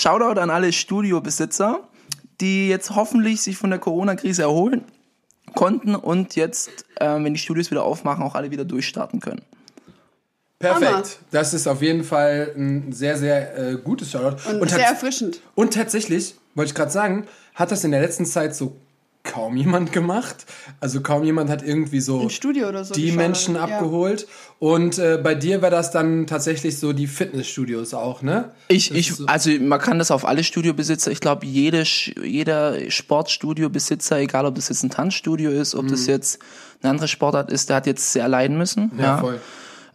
Shoutout an alle Studiobesitzer, die jetzt hoffentlich sich von der Corona-Krise erholen konnten und jetzt, äh, wenn die Studios wieder aufmachen, auch alle wieder durchstarten können. Perfekt. Hammer. Das ist auf jeden Fall ein sehr, sehr äh, gutes Shoutout. Und, sehr tats- erfrischend. Und tatsächlich, wollte ich gerade sagen, hat das in der letzten Zeit so kaum jemand gemacht. Also kaum jemand hat irgendwie so Im Studio oder so. die geschaut. Menschen Ja. abgeholt. Und äh, bei dir wäre das dann tatsächlich so die Fitnessstudios auch, ne? Ich, Das ich, so- also man kann das auf alle Studiobesitzer, ich glaube, jede, jeder Sportstudiobesitzer, egal ob das jetzt ein Tanzstudio ist, ob das jetzt eine andere Sportart ist, der hat jetzt sehr leiden müssen. Mhm. Ja, voll.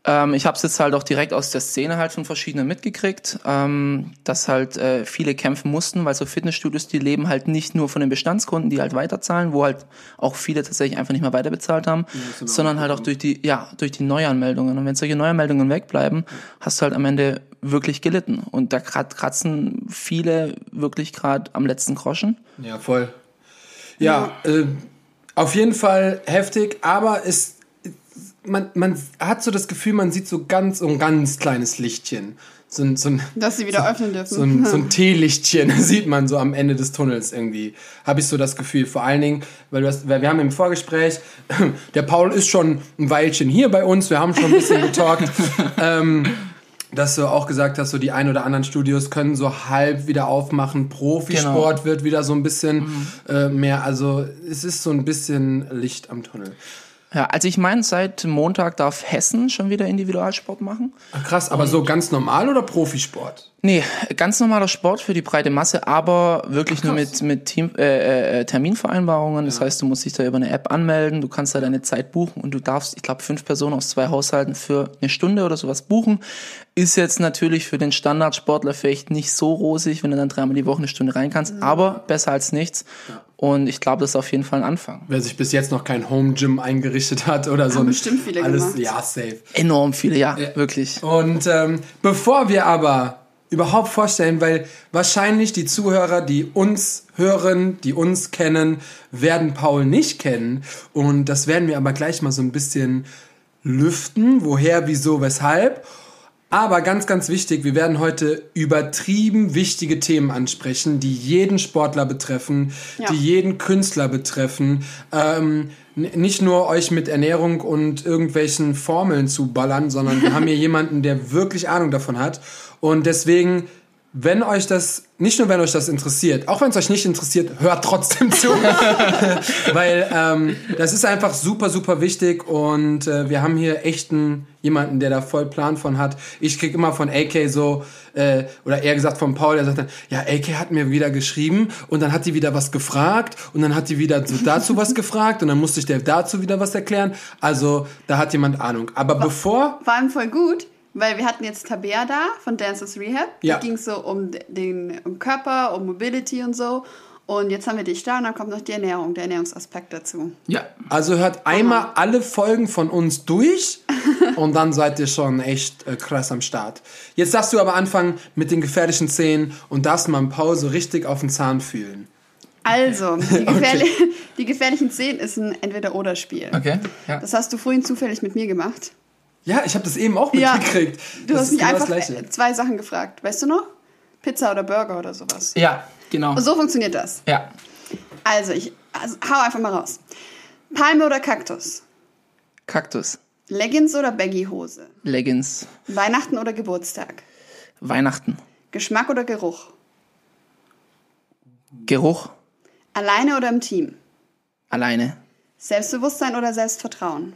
Ähm, ich habe es jetzt halt auch direkt aus der Szene halt von verschiedenen mitgekriegt, ähm, dass halt äh, viele kämpfen mussten, weil so Fitnessstudios, die leben halt nicht nur von den Bestandskunden, die halt weiterzahlen, wo halt auch viele tatsächlich einfach nicht mehr weiterbezahlt haben, sondern halt auch durch die, ja, durch die Neuanmeldungen. Und wenn solche Neuanmeldungen wegbleiben, hast du halt am Ende wirklich gelitten. Und da krat- kratzen viele wirklich gerade am letzten Groschen. Ja, voll. Ja, Äh, auf jeden Fall heftig, aber es, man, man hat so das Gefühl, man sieht so ganz, so ein ganz kleines Lichtchen. So ein, so ein, Dass sie wieder öffnen dürfen. so ein, so ein Teelichtchen sieht man so am Ende des Tunnels irgendwie. Habe ich so das Gefühl. Vor allen Dingen, weil, du hast, weil wir haben im Vorgespräch, der Paul ist schon ein Weilchen hier bei uns, wir haben schon ein bisschen getalkt. ähm, dass du auch gesagt hast, so die ein oder anderen Studios können so halb wieder aufmachen. Profisport wird wieder so ein bisschen äh, mehr. Also es ist so ein bisschen Licht am Tunnel. Ja, also ich meine, seit Montag darf Hessen schon wieder Individualsport machen. Ach, krass, aber so ganz normal oder Profisport? Nee, ganz normaler Sport für die breite Masse, aber wirklich nur mit, mit Team, äh, äh, Terminvereinbarungen. Das heißt, du musst dich da über eine App anmelden, du kannst da deine Zeit buchen und du darfst, ich glaube, fünf Personen aus zwei Haushalten für eine Stunde oder sowas buchen. Ist jetzt natürlich für den Standardsportler vielleicht nicht so rosig, wenn du dann dreimal die Woche eine Stunde rein kannst, aber besser als nichts. Und ich glaube, das ist auf jeden Fall ein Anfang. Wer sich bis jetzt noch kein Home Gym eingerichtet hat oder so. Haben bestimmt viele alles, gemacht. Ja, safe. Enorm viele, ja, wirklich. Und ähm, bevor wir aber überhaupt vorstellen, weil wahrscheinlich die Zuhörer, die uns hören, die uns kennen, werden Paul nicht kennen. Und das werden wir aber gleich mal so ein bisschen lüften. Woher, wieso, weshalb. Aber ganz, ganz wichtig, wir werden heute übertrieben wichtige Themen ansprechen, die jeden Sportler betreffen, Ja. die jeden Künstler betreffen. Ähm, nicht nur euch mit Ernährung und irgendwelchen Formeln zu ballern, sondern wir haben hier jemanden, der wirklich Ahnung davon hat. Und deswegen, wenn euch das, nicht nur wenn euch das interessiert, auch wenn es euch nicht interessiert, hört trotzdem zu. Weil ähm, das ist einfach super, super wichtig und äh, wir haben hier echt einen, jemanden, der da voll Plan von hat. Ich krieg immer von AK so, äh, oder eher gesagt von Paul, der sagt dann, ja, AK hat mir wieder geschrieben und dann hat die wieder was gefragt und dann hat die wieder so dazu was gefragt und dann musste ich der dazu wieder was erklären. Also da hat jemand Ahnung. Aber bevor, Vor allem voll gut, weil wir hatten jetzt Tabea da von Dancers Rehab. Ja. Da ging es so um den um Körper, um Mobility und so. Und jetzt haben wir dich da und dann kommt noch die Ernährung, der Ernährungsaspekt dazu. Ja. also hört einmal alle Folgen von uns durch und dann seid ihr schon echt äh, krass am Start. Jetzt darfst du aber anfangen mit den gefährlichen Szenen und darfst mal Paul so richtig auf den Zahn fühlen. Also, die, gefährli die gefährlichen Szenen ist ein Entweder-Oder-Spiel. Okay. Ja. Das hast du vorhin zufällig mit mir gemacht. Ja, ich habe das eben auch Ja. mitgekriegt. Du das hast mich genau einfach das Gleiche. äh, zwei Sachen gefragt. Weißt du noch? Pizza oder Burger oder sowas. ja, genau. So funktioniert das. Ja. Also, ich also, hau einfach mal raus. Palme oder Kaktus? Kaktus. Leggings oder Baggy-Hose? Leggings. Weihnachten oder Geburtstag? Weihnachten. Geschmack oder Geruch? Geruch. Alleine oder im Team? Alleine. Selbstbewusstsein oder Selbstvertrauen?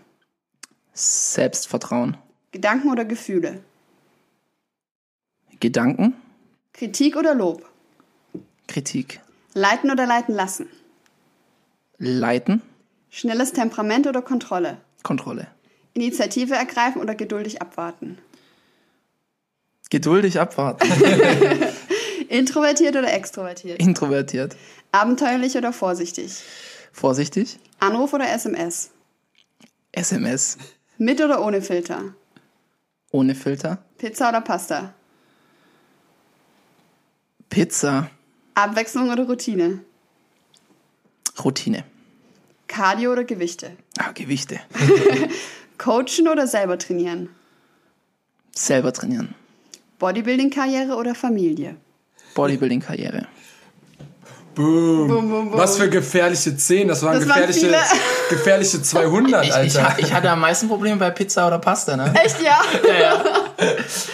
Selbstvertrauen. Gedanken oder Gefühle? Gedanken. Kritik oder Lob? Kritik. Leiten oder leiten lassen? Leiten. Schnelles Temperament oder Kontrolle? Kontrolle. Initiative ergreifen oder geduldig abwarten? Geduldig abwarten. Introvertiert oder extrovertiert? Introvertiert. Abenteuerlich oder vorsichtig? Vorsichtig. Anruf oder SMS? SMS. Mit oder ohne Filter? Ohne Filter. Pizza oder Pasta? Pizza. Abwechslung oder Routine? Routine. Cardio oder Gewichte? Ah, Gewichte. Coachen oder selber trainieren? Selber trainieren. Bodybuilding-Karriere oder Familie? Bodybuilding-Karriere. Boom. Boom, boom, boom. Was für gefährliche 10, das waren Das waren gefährliche, viele. gefährliche 200, Ich, Alter. ich, ich hatte am meisten Probleme bei Pizza oder Pasta, ne? Echt, ja? Ja,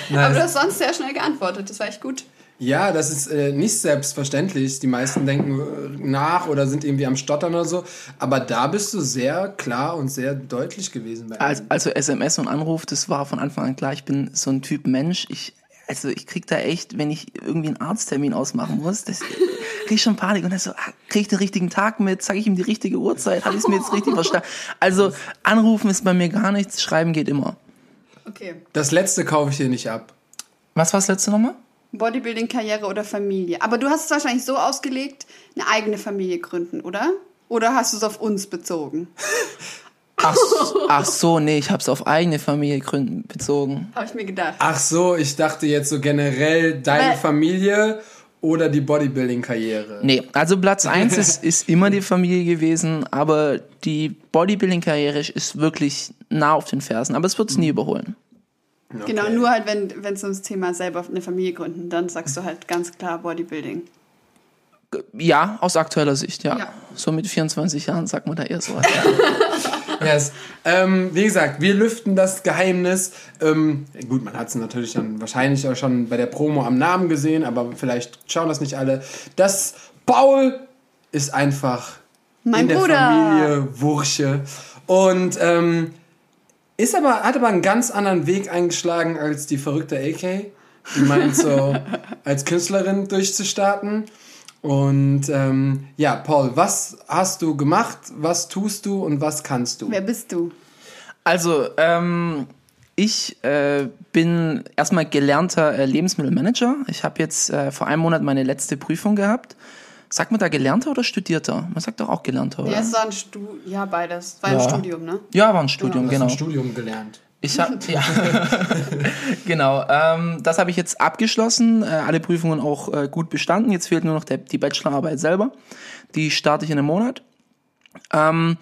ja. Aber du hast sonst sehr schnell geantwortet. Das war echt gut. Ja, das ist äh, nicht selbstverständlich. Die meisten denken äh, nach oder sind irgendwie am Stottern oder so. Aber da bist du sehr klar und sehr deutlich gewesen. Bei Also, also SMS und Anruf, das war von Anfang an klar. Ich bin so ein Typ Mensch. Ich, also ich krieg da echt, wenn ich irgendwie einen Arzttermin ausmachen muss, das krieg ich schon Panik. Und dann so, ah, krieg ich den richtigen Tag mit? Sag ich ihm die richtige Uhrzeit? Habe ich es mir jetzt richtig verstanden? Also anrufen ist bei mir gar nichts, schreiben geht immer. Okay. das letzte kaufe ich dir nicht ab. Was war das letzte nochmal? Bodybuilding-Karriere oder Familie. Aber du hast es wahrscheinlich so ausgelegt, eine eigene Familie gründen, oder? Oder hast du es auf uns bezogen? Ach, ach so, nee, ich habe es auf eigene Familie gründen bezogen. Habe ich mir gedacht. Ach so, ich dachte jetzt so generell deine Weil- Familie oder die Bodybuilding-Karriere. Nee, also Platz eins ist, ist immer die Familie gewesen, aber die Bodybuilding-Karriere ist wirklich nah auf den Fersen, aber es wird es nie überholen. Genau, nur halt, wenn es ums Thema selber eine Familie gründen, dann sagst du halt ganz klar Bodybuilding. Ja, aus aktueller Sicht, ja. Ja. So mit 24 Jahren sagt man da eher so. Yes. Ähm, wie gesagt, wir lüften das Geheimnis. Ähm, gut, man hat es natürlich dann wahrscheinlich auch schon bei der Promo am Namen gesehen, aber vielleicht schauen das nicht alle. Das Paul ist einfach Mein in der Bruder. Familie Wursche und ähm, ist aber hat aber einen ganz anderen Weg eingeschlagen als die verrückte AK, die meint so als Künstlerin durchzustarten. Und ähm, ja, Paul, was hast du gemacht, was tust du und was kannst du? Wer bist du? Also, ähm, ich äh, bin erstmal gelernter äh, Lebensmittelmanager. Ich habe jetzt äh, vor einem Monat meine letzte Prüfung gehabt. Sagt man da gelernter oder studierter? Man sagt doch auch gelernter, oder? Ja, es war ein Stu ja, beides. War ein Ja. Studium, ne? Ja, war ein Studium, hast genau. ein Studium gelernt. Ich habe ja genau. Ähm, das habe ich jetzt abgeschlossen. Äh, alle Prüfungen auch äh, gut bestanden. Jetzt fehlt nur noch der, die Bachelorarbeit selber. Die starte ich in einem Monat. Ähm,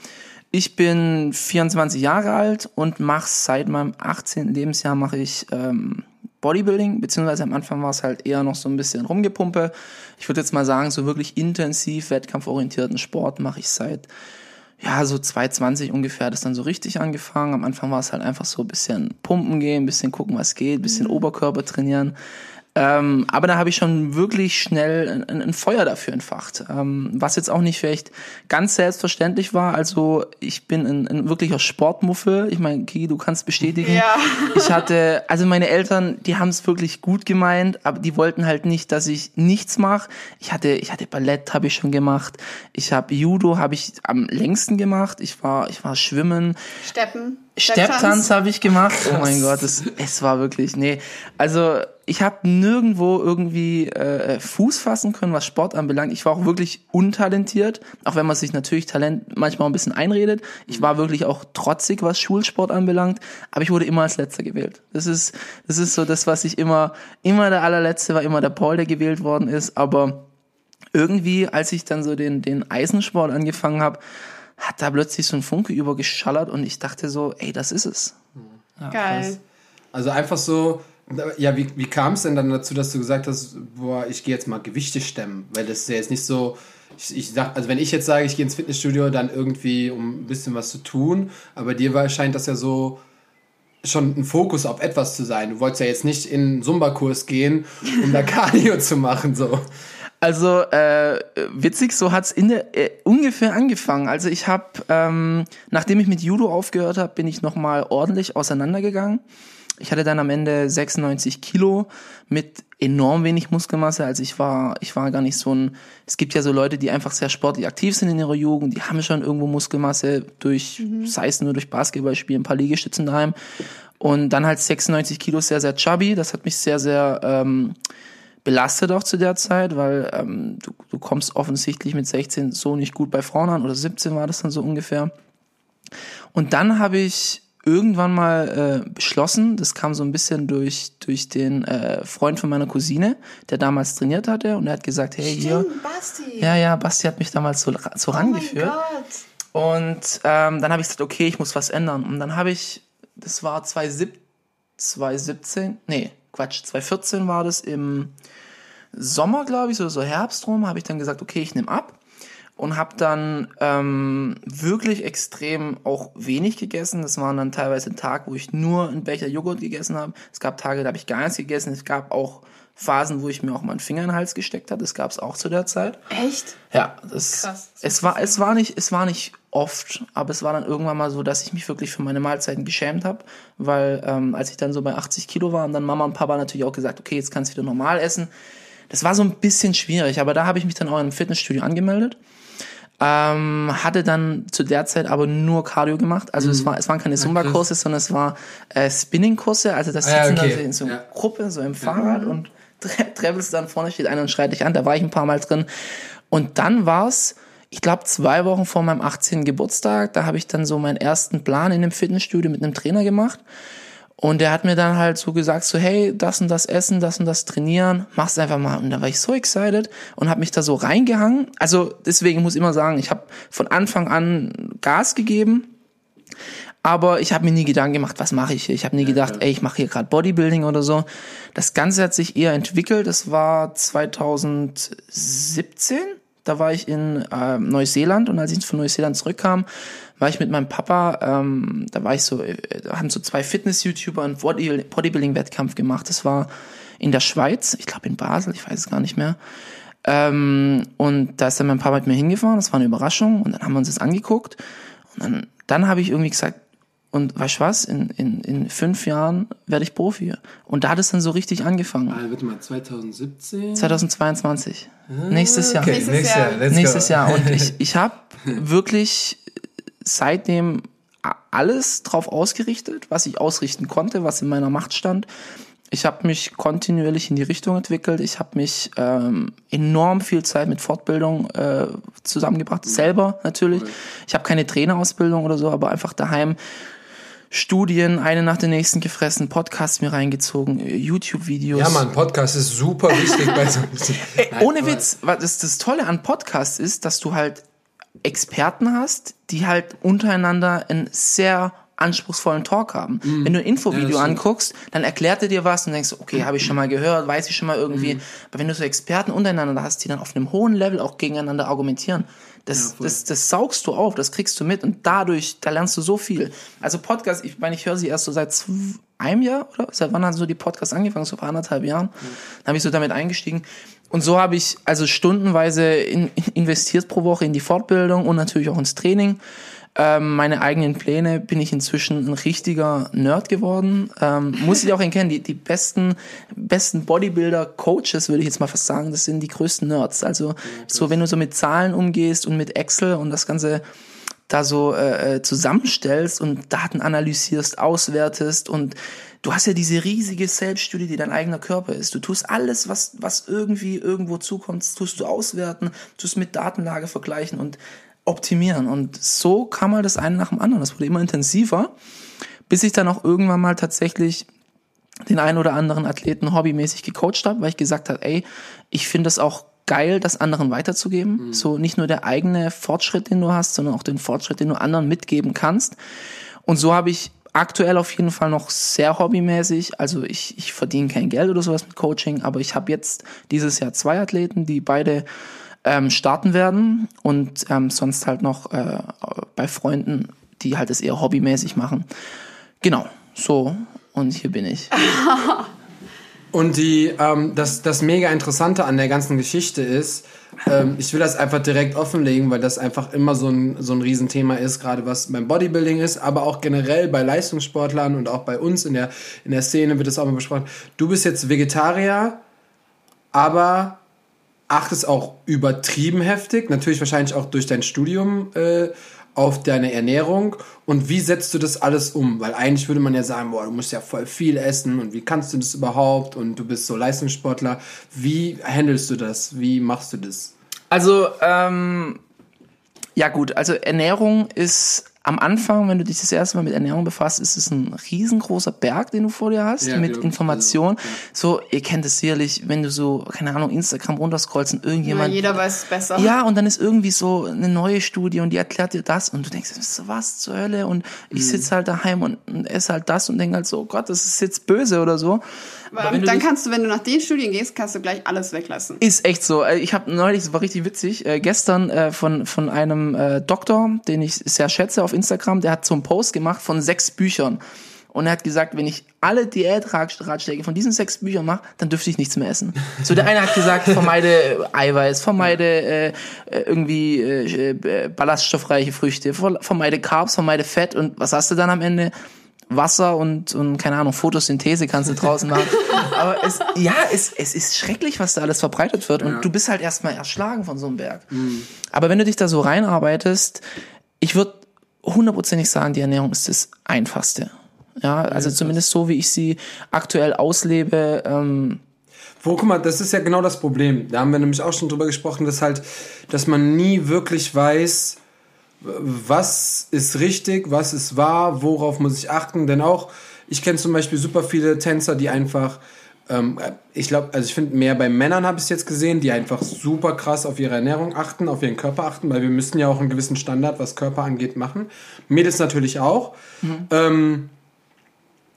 ich bin 24 Jahre alt und mache seit meinem 18. Lebensjahr mache ich ähm, Bodybuilding, beziehungsweise am Anfang war es halt eher noch so ein bisschen Rumgepumpe. Ich würde jetzt mal sagen, so wirklich intensiv wettkampforientierten Sport mache ich seit ja, so 220 ungefähr hat es dann so richtig angefangen. Am Anfang war es halt einfach so ein bisschen pumpen gehen, ein bisschen gucken, was geht, ein bisschen Oberkörper trainieren. Ähm, aber da habe ich schon wirklich schnell ein, ein Feuer dafür entfacht. Ähm, was jetzt auch nicht vielleicht ganz selbstverständlich war. Also ich bin ein, ein wirklicher Sportmuffel. Ich meine, Kiki, du kannst bestätigen. Ja. Ich hatte, also meine Eltern, die haben es wirklich gut gemeint, aber die wollten halt nicht, dass ich nichts mache. Ich hatte, ich hatte Ballett, habe ich schon gemacht. Ich habe Judo, habe ich am längsten gemacht. Ich war, ich war schwimmen. Steppen. Stepptanz habe ich gemacht. Oh mein Gott, es, es war wirklich, nee. Also ich habe nirgendwo irgendwie äh, Fuß fassen können, was Sport anbelangt. Ich war auch wirklich untalentiert, auch wenn man sich natürlich Talent manchmal ein bisschen einredet. Ich war wirklich auch trotzig, was Schulsport anbelangt, aber ich wurde immer als Letzter gewählt. Das ist, das ist so das, was ich immer, immer der allerletzte war, immer der Paul, der gewählt worden ist, aber irgendwie, als ich dann so den, den Eisensport angefangen habe, hat da plötzlich so ein Funke übergeschallert und ich dachte so, ey, das ist es. Geil. Also einfach so, ja, wie, wie kam es denn dann dazu, dass du gesagt hast, boah, ich gehe jetzt mal Gewichte stemmen? Weil das ist ja jetzt nicht so, ich, ich sag, also wenn ich jetzt sage, ich gehe ins Fitnessstudio, dann irgendwie, um ein bisschen was zu tun, aber dir war, scheint das ja so schon ein Fokus auf etwas zu sein. Du wolltest ja jetzt nicht in einen Zumba-Kurs gehen, um da Cardio zu machen, so. Also äh, witzig, so hat's in der äh, ungefähr angefangen. Also ich habe, ähm, nachdem ich mit Judo aufgehört habe, bin ich nochmal ordentlich auseinandergegangen. Ich hatte dann am Ende 96 Kilo mit enorm wenig Muskelmasse. Also ich war, ich war gar nicht so ein. Es gibt ja so Leute, die einfach sehr sportlich aktiv sind in ihrer Jugend, die haben schon irgendwo Muskelmasse durch, sei es nur durch Basketballspielen, ein paar Liegestützen daheim. Und dann halt 96 Kilo sehr, sehr chubby. Das hat mich sehr, sehr ähm, belastet auch zu der Zeit, weil ähm, du, du kommst offensichtlich mit 16 so nicht gut bei Frauen an oder 17 war das dann so ungefähr. Und dann habe ich irgendwann mal äh, beschlossen, das kam so ein bisschen durch durch den äh, Freund von meiner Cousine, der damals trainiert hatte und er hat gesagt, hey hier, Stimmt, Basti. ja ja, Basti hat mich damals so, so oh mein rangeführt. Gott. Und ähm, dann habe ich gesagt, okay, ich muss was ändern. Und dann habe ich, das war 2017, 2017, nee, Quatsch, 2014 war das im Sommer, glaube ich, so, so Herbst rum, habe ich dann gesagt, okay, ich nehme ab und habe dann ähm, wirklich extrem auch wenig gegessen. Das waren dann teilweise ein Tag, wo ich nur einen Becher Joghurt gegessen habe. Es gab Tage, da habe ich gar nichts gegessen. Es gab auch Phasen, wo ich mir auch mal einen Finger in den Hals gesteckt habe. Das gab es auch zu der Zeit. Echt? Ja, das, Krass. es war es war nicht es war nicht oft, aber es war dann irgendwann mal so, dass ich mich wirklich für meine Mahlzeiten geschämt habe, weil ähm, als ich dann so bei 80 Kilo war und dann Mama und Papa natürlich auch gesagt, okay, jetzt kannst du wieder normal essen. Das war so ein bisschen schwierig, aber da habe ich mich dann auch im Fitnessstudio angemeldet. Ähm, hatte dann zu der Zeit aber nur Cardio gemacht. Also es, war, es waren keine Zumba-Kurse, sondern es war äh, Spinning-Kurse. Also das Ah, ja, sitzen okay. dann in so einer Ja. Gruppe, so im Fahrrad und travelst dann vorne, steht einer und schreit dich an. Da war ich ein paar Mal drin. Und dann war's, ich glaube, zwei Wochen vor meinem 18. Geburtstag, da habe ich dann so meinen ersten Plan in einem Fitnessstudio mit einem Trainer gemacht. Und der hat mir dann halt so gesagt, so hey, das und das essen, das und das trainieren, mach's einfach mal. Und da war ich so excited und habe mich da so reingehangen. Also deswegen muss ich immer sagen, ich habe von Anfang an Gas gegeben, aber ich habe mir nie Gedanken gemacht, was mache ich hier. Ich habe nie gedacht, ey, ich mache hier gerade Bodybuilding oder so. Das Ganze hat sich eher entwickelt. Das war 2017. Da war ich in äh, Neuseeland und als ich von Neuseeland zurückkam, war ich mit meinem Papa, ähm, da war ich so, äh, da haben so zwei Fitness-YouTuber einen Body- Bodybuilding-Wettkampf gemacht. Das war in der Schweiz, ich glaube in Basel, ich weiß es gar nicht mehr. Ähm, und da ist dann mein Papa mit mir hingefahren, das war eine Überraschung und dann haben wir uns das angeguckt und dann, dann habe ich irgendwie gesagt, und weißt du was, in, in, in fünf Jahren werde ich Profi. Und da hat es dann so richtig angefangen. Ah, warte mal, 2017? 2022. Nächstes Jahr. Okay, Nächstes nächstes Jahr. Jahr. Let's Nächstes go. Jahr. Und ich, ich habe wirklich seitdem alles drauf ausgerichtet, was ich ausrichten konnte, was in meiner Macht stand. Ich habe mich kontinuierlich in die Richtung entwickelt. Ich habe mich ähm, enorm viel Zeit mit Fortbildung äh, zusammengebracht, selber natürlich. Ich habe keine Trainerausbildung oder so, aber einfach daheim Studien, eine nach der nächsten gefressen, Podcasts mir reingezogen, äh, YouTube-Videos. Ja, Mann, Podcast ist super wichtig bei so Ey, Nein, ohne Witz, was das, das Tolle an Podcasts ist, dass du halt Experten hast, die halt untereinander einen sehr anspruchsvollen Talk haben. Wenn du ein Infovideo Mhm. Ja, anguckst, dann erklärt er dir was und denkst, okay, habe ich schon mal gehört, weiß ich schon mal Mhm. irgendwie. Aber wenn du so Experten untereinander hast, die dann auf einem hohen Level auch gegeneinander argumentieren, das, voll. das, das saugst du auf, das kriegst du mit und dadurch, da lernst du so viel. Also Podcasts, ich meine, ich höre sie erst so seit einem Jahr oder seit wann haben so die Podcasts angefangen? So vor anderthalb Jahren. Dann habe ich so damit eingestiegen. Und so habe ich also stundenweise in investiert pro Woche in die Fortbildung und natürlich auch ins Training. Ähm, meine eigenen Pläne bin ich inzwischen ein richtiger Nerd geworden. Ähm, muss ich auch erkennen, die, die besten, besten Bodybuilder-Coaches, würde ich jetzt mal fast sagen, das sind die größten Nerds. Also so, wenn du so mit Zahlen umgehst und mit Excel und das Ganze da so äh, äh, zusammenstellst und Daten analysierst, auswertest und du hast ja diese riesige Selbststudie, die dein eigener Körper ist. Du tust alles, was, was irgendwie irgendwo zukommt, tust du auswerten, tust mit Datenlage vergleichen und optimieren. Und so kam mal das eine nach dem anderen. Das wurde immer intensiver, bis ich dann auch irgendwann mal tatsächlich den einen oder anderen Athleten hobbymäßig gecoacht habe, weil ich gesagt habe, ey, ich finde es auch geil, das anderen weiterzugeben. So nicht nur der eigene Fortschritt, den du hast, sondern auch den Fortschritt, den du anderen mitgeben kannst. Und so habe ich aktuell auf jeden Fall noch sehr hobbymäßig, also ich, ich verdiene kein Geld oder sowas mit Coaching, aber ich habe jetzt dieses Jahr zwei Athleten, die beide ähm, starten werden und ähm, sonst halt noch äh, bei Freunden, die halt es eher hobbymäßig machen. Genau, so und hier bin ich. Und die, ähm, das, das mega Interessante an der ganzen Geschichte ist, ähm, ich will das einfach direkt offenlegen, weil das einfach immer so ein, so ein Riesenthema ist, gerade was beim Bodybuilding ist, aber auch generell bei Leistungssportlern und auch bei uns in der, in der Szene wird das auch mal besprochen. Du bist jetzt Vegetarier, aber achtest auch übertrieben heftig, natürlich wahrscheinlich auch durch dein Studium äh, auf deine Ernährung. Und wie setzt du das alles um? Weil eigentlich würde man ja sagen, boah, du musst ja voll viel essen und wie kannst du das überhaupt? Und du bist so Leistungssportler. Wie handelst du das? Wie machst du das? Also, ähm, ja gut, also Ernährung ist am Anfang, wenn du dich das erste Mal mit Ernährung befasst, ist es ein riesengroßer Berg, den du vor dir hast, Ja, mit. Informationen. Ja. So, ihr kennt es sicherlich, wenn du so, keine Ahnung, Instagram runterscrollst und Ja, irgendjemand jeder weiß es besser. ja, und dann ist irgendwie so eine neue Studie und die erklärt dir das und du denkst, so, was zur Hölle? Und Mhm. ich sitze halt daheim und, und esse halt das und denke halt so, oh Gott, das ist jetzt böse oder so. Aber du dann kannst du, wenn du nach den Studien gehst, kannst du gleich alles weglassen. Ist echt so. Äh, Ich habe neulich, das war richtig witzig, äh, gestern äh, von, von einem äh, Doktor, den ich sehr schätze auf Instagram, der hat so einen Post gemacht von sechs Büchern. Und er hat gesagt, wenn ich alle Diätratschläge von diesen sechs Büchern mache, dann dürfte ich nichts mehr essen. So der eine hat gesagt, vermeide Eiweiß, vermeide äh, äh, irgendwie äh, äh, ballaststoffreiche Früchte, ver- vermeide Carbs, vermeide Fett und was hast du dann am Ende? Wasser und, und keine Ahnung, Photosynthese kannst du draußen machen. Aber es, ja, es, es ist schrecklich, was da alles verbreitet wird. Und Ja. du bist halt erstmal erschlagen von so einem Berg. Aber wenn du dich da so reinarbeitest, ich würde hundertprozentig sagen, die Ernährung ist das Einfachste. Ja, also zumindest so, wie ich sie aktuell auslebe. Ähm, Wo, guck mal, das ist ja genau das Problem. Da haben wir nämlich auch schon drüber gesprochen, dass halt, dass man nie wirklich weiß, was ist richtig, was ist wahr, worauf muss ich achten. Denn auch, ich kenne zum Beispiel super viele Tänzer, die einfach, ähm, ich glaube, also ich finde, mehr bei Männern habe ich es jetzt gesehen, die einfach super krass auf ihre Ernährung achten, auf ihren Körper achten, weil wir müssen ja auch einen gewissen Standard, was Körper angeht, machen. Mädels natürlich auch. Ähm,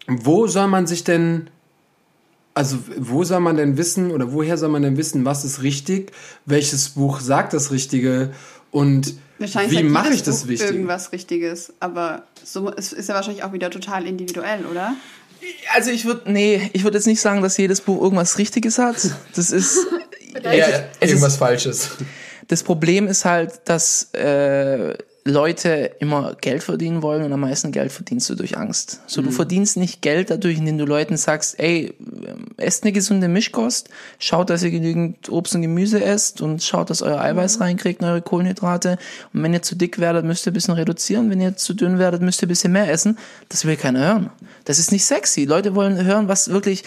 wo soll man sich denn also wo soll man denn wissen oder woher soll man denn wissen, was ist richtig, welches Buch sagt das Richtige und wie mache ich das Buch Wichtige? irgendwas Richtiges. Aber so es ist ja wahrscheinlich auch wieder total individuell, oder? Also ich würde, nee, ich würde jetzt nicht sagen, dass jedes Buch irgendwas Richtiges hat. Das ist, Ja, es irgendwas ist- Falsches. Das Problem ist halt, dass äh, Leute immer Geld verdienen wollen und am meisten Geld verdienst du durch Angst. So, du verdienst nicht Geld dadurch, indem du Leuten sagst, ey, esst eine gesunde Mischkost, schaut, dass ihr genügend Obst und Gemüse esst und schaut, dass euer Eiweiß reinkriegt und eure Kohlenhydrate. Und wenn ihr zu dick werdet, müsst ihr ein bisschen reduzieren. Wenn ihr zu dünn werdet, müsst ihr ein bisschen mehr essen. Das will keiner hören. Das ist nicht sexy. Leute wollen hören, was wirklich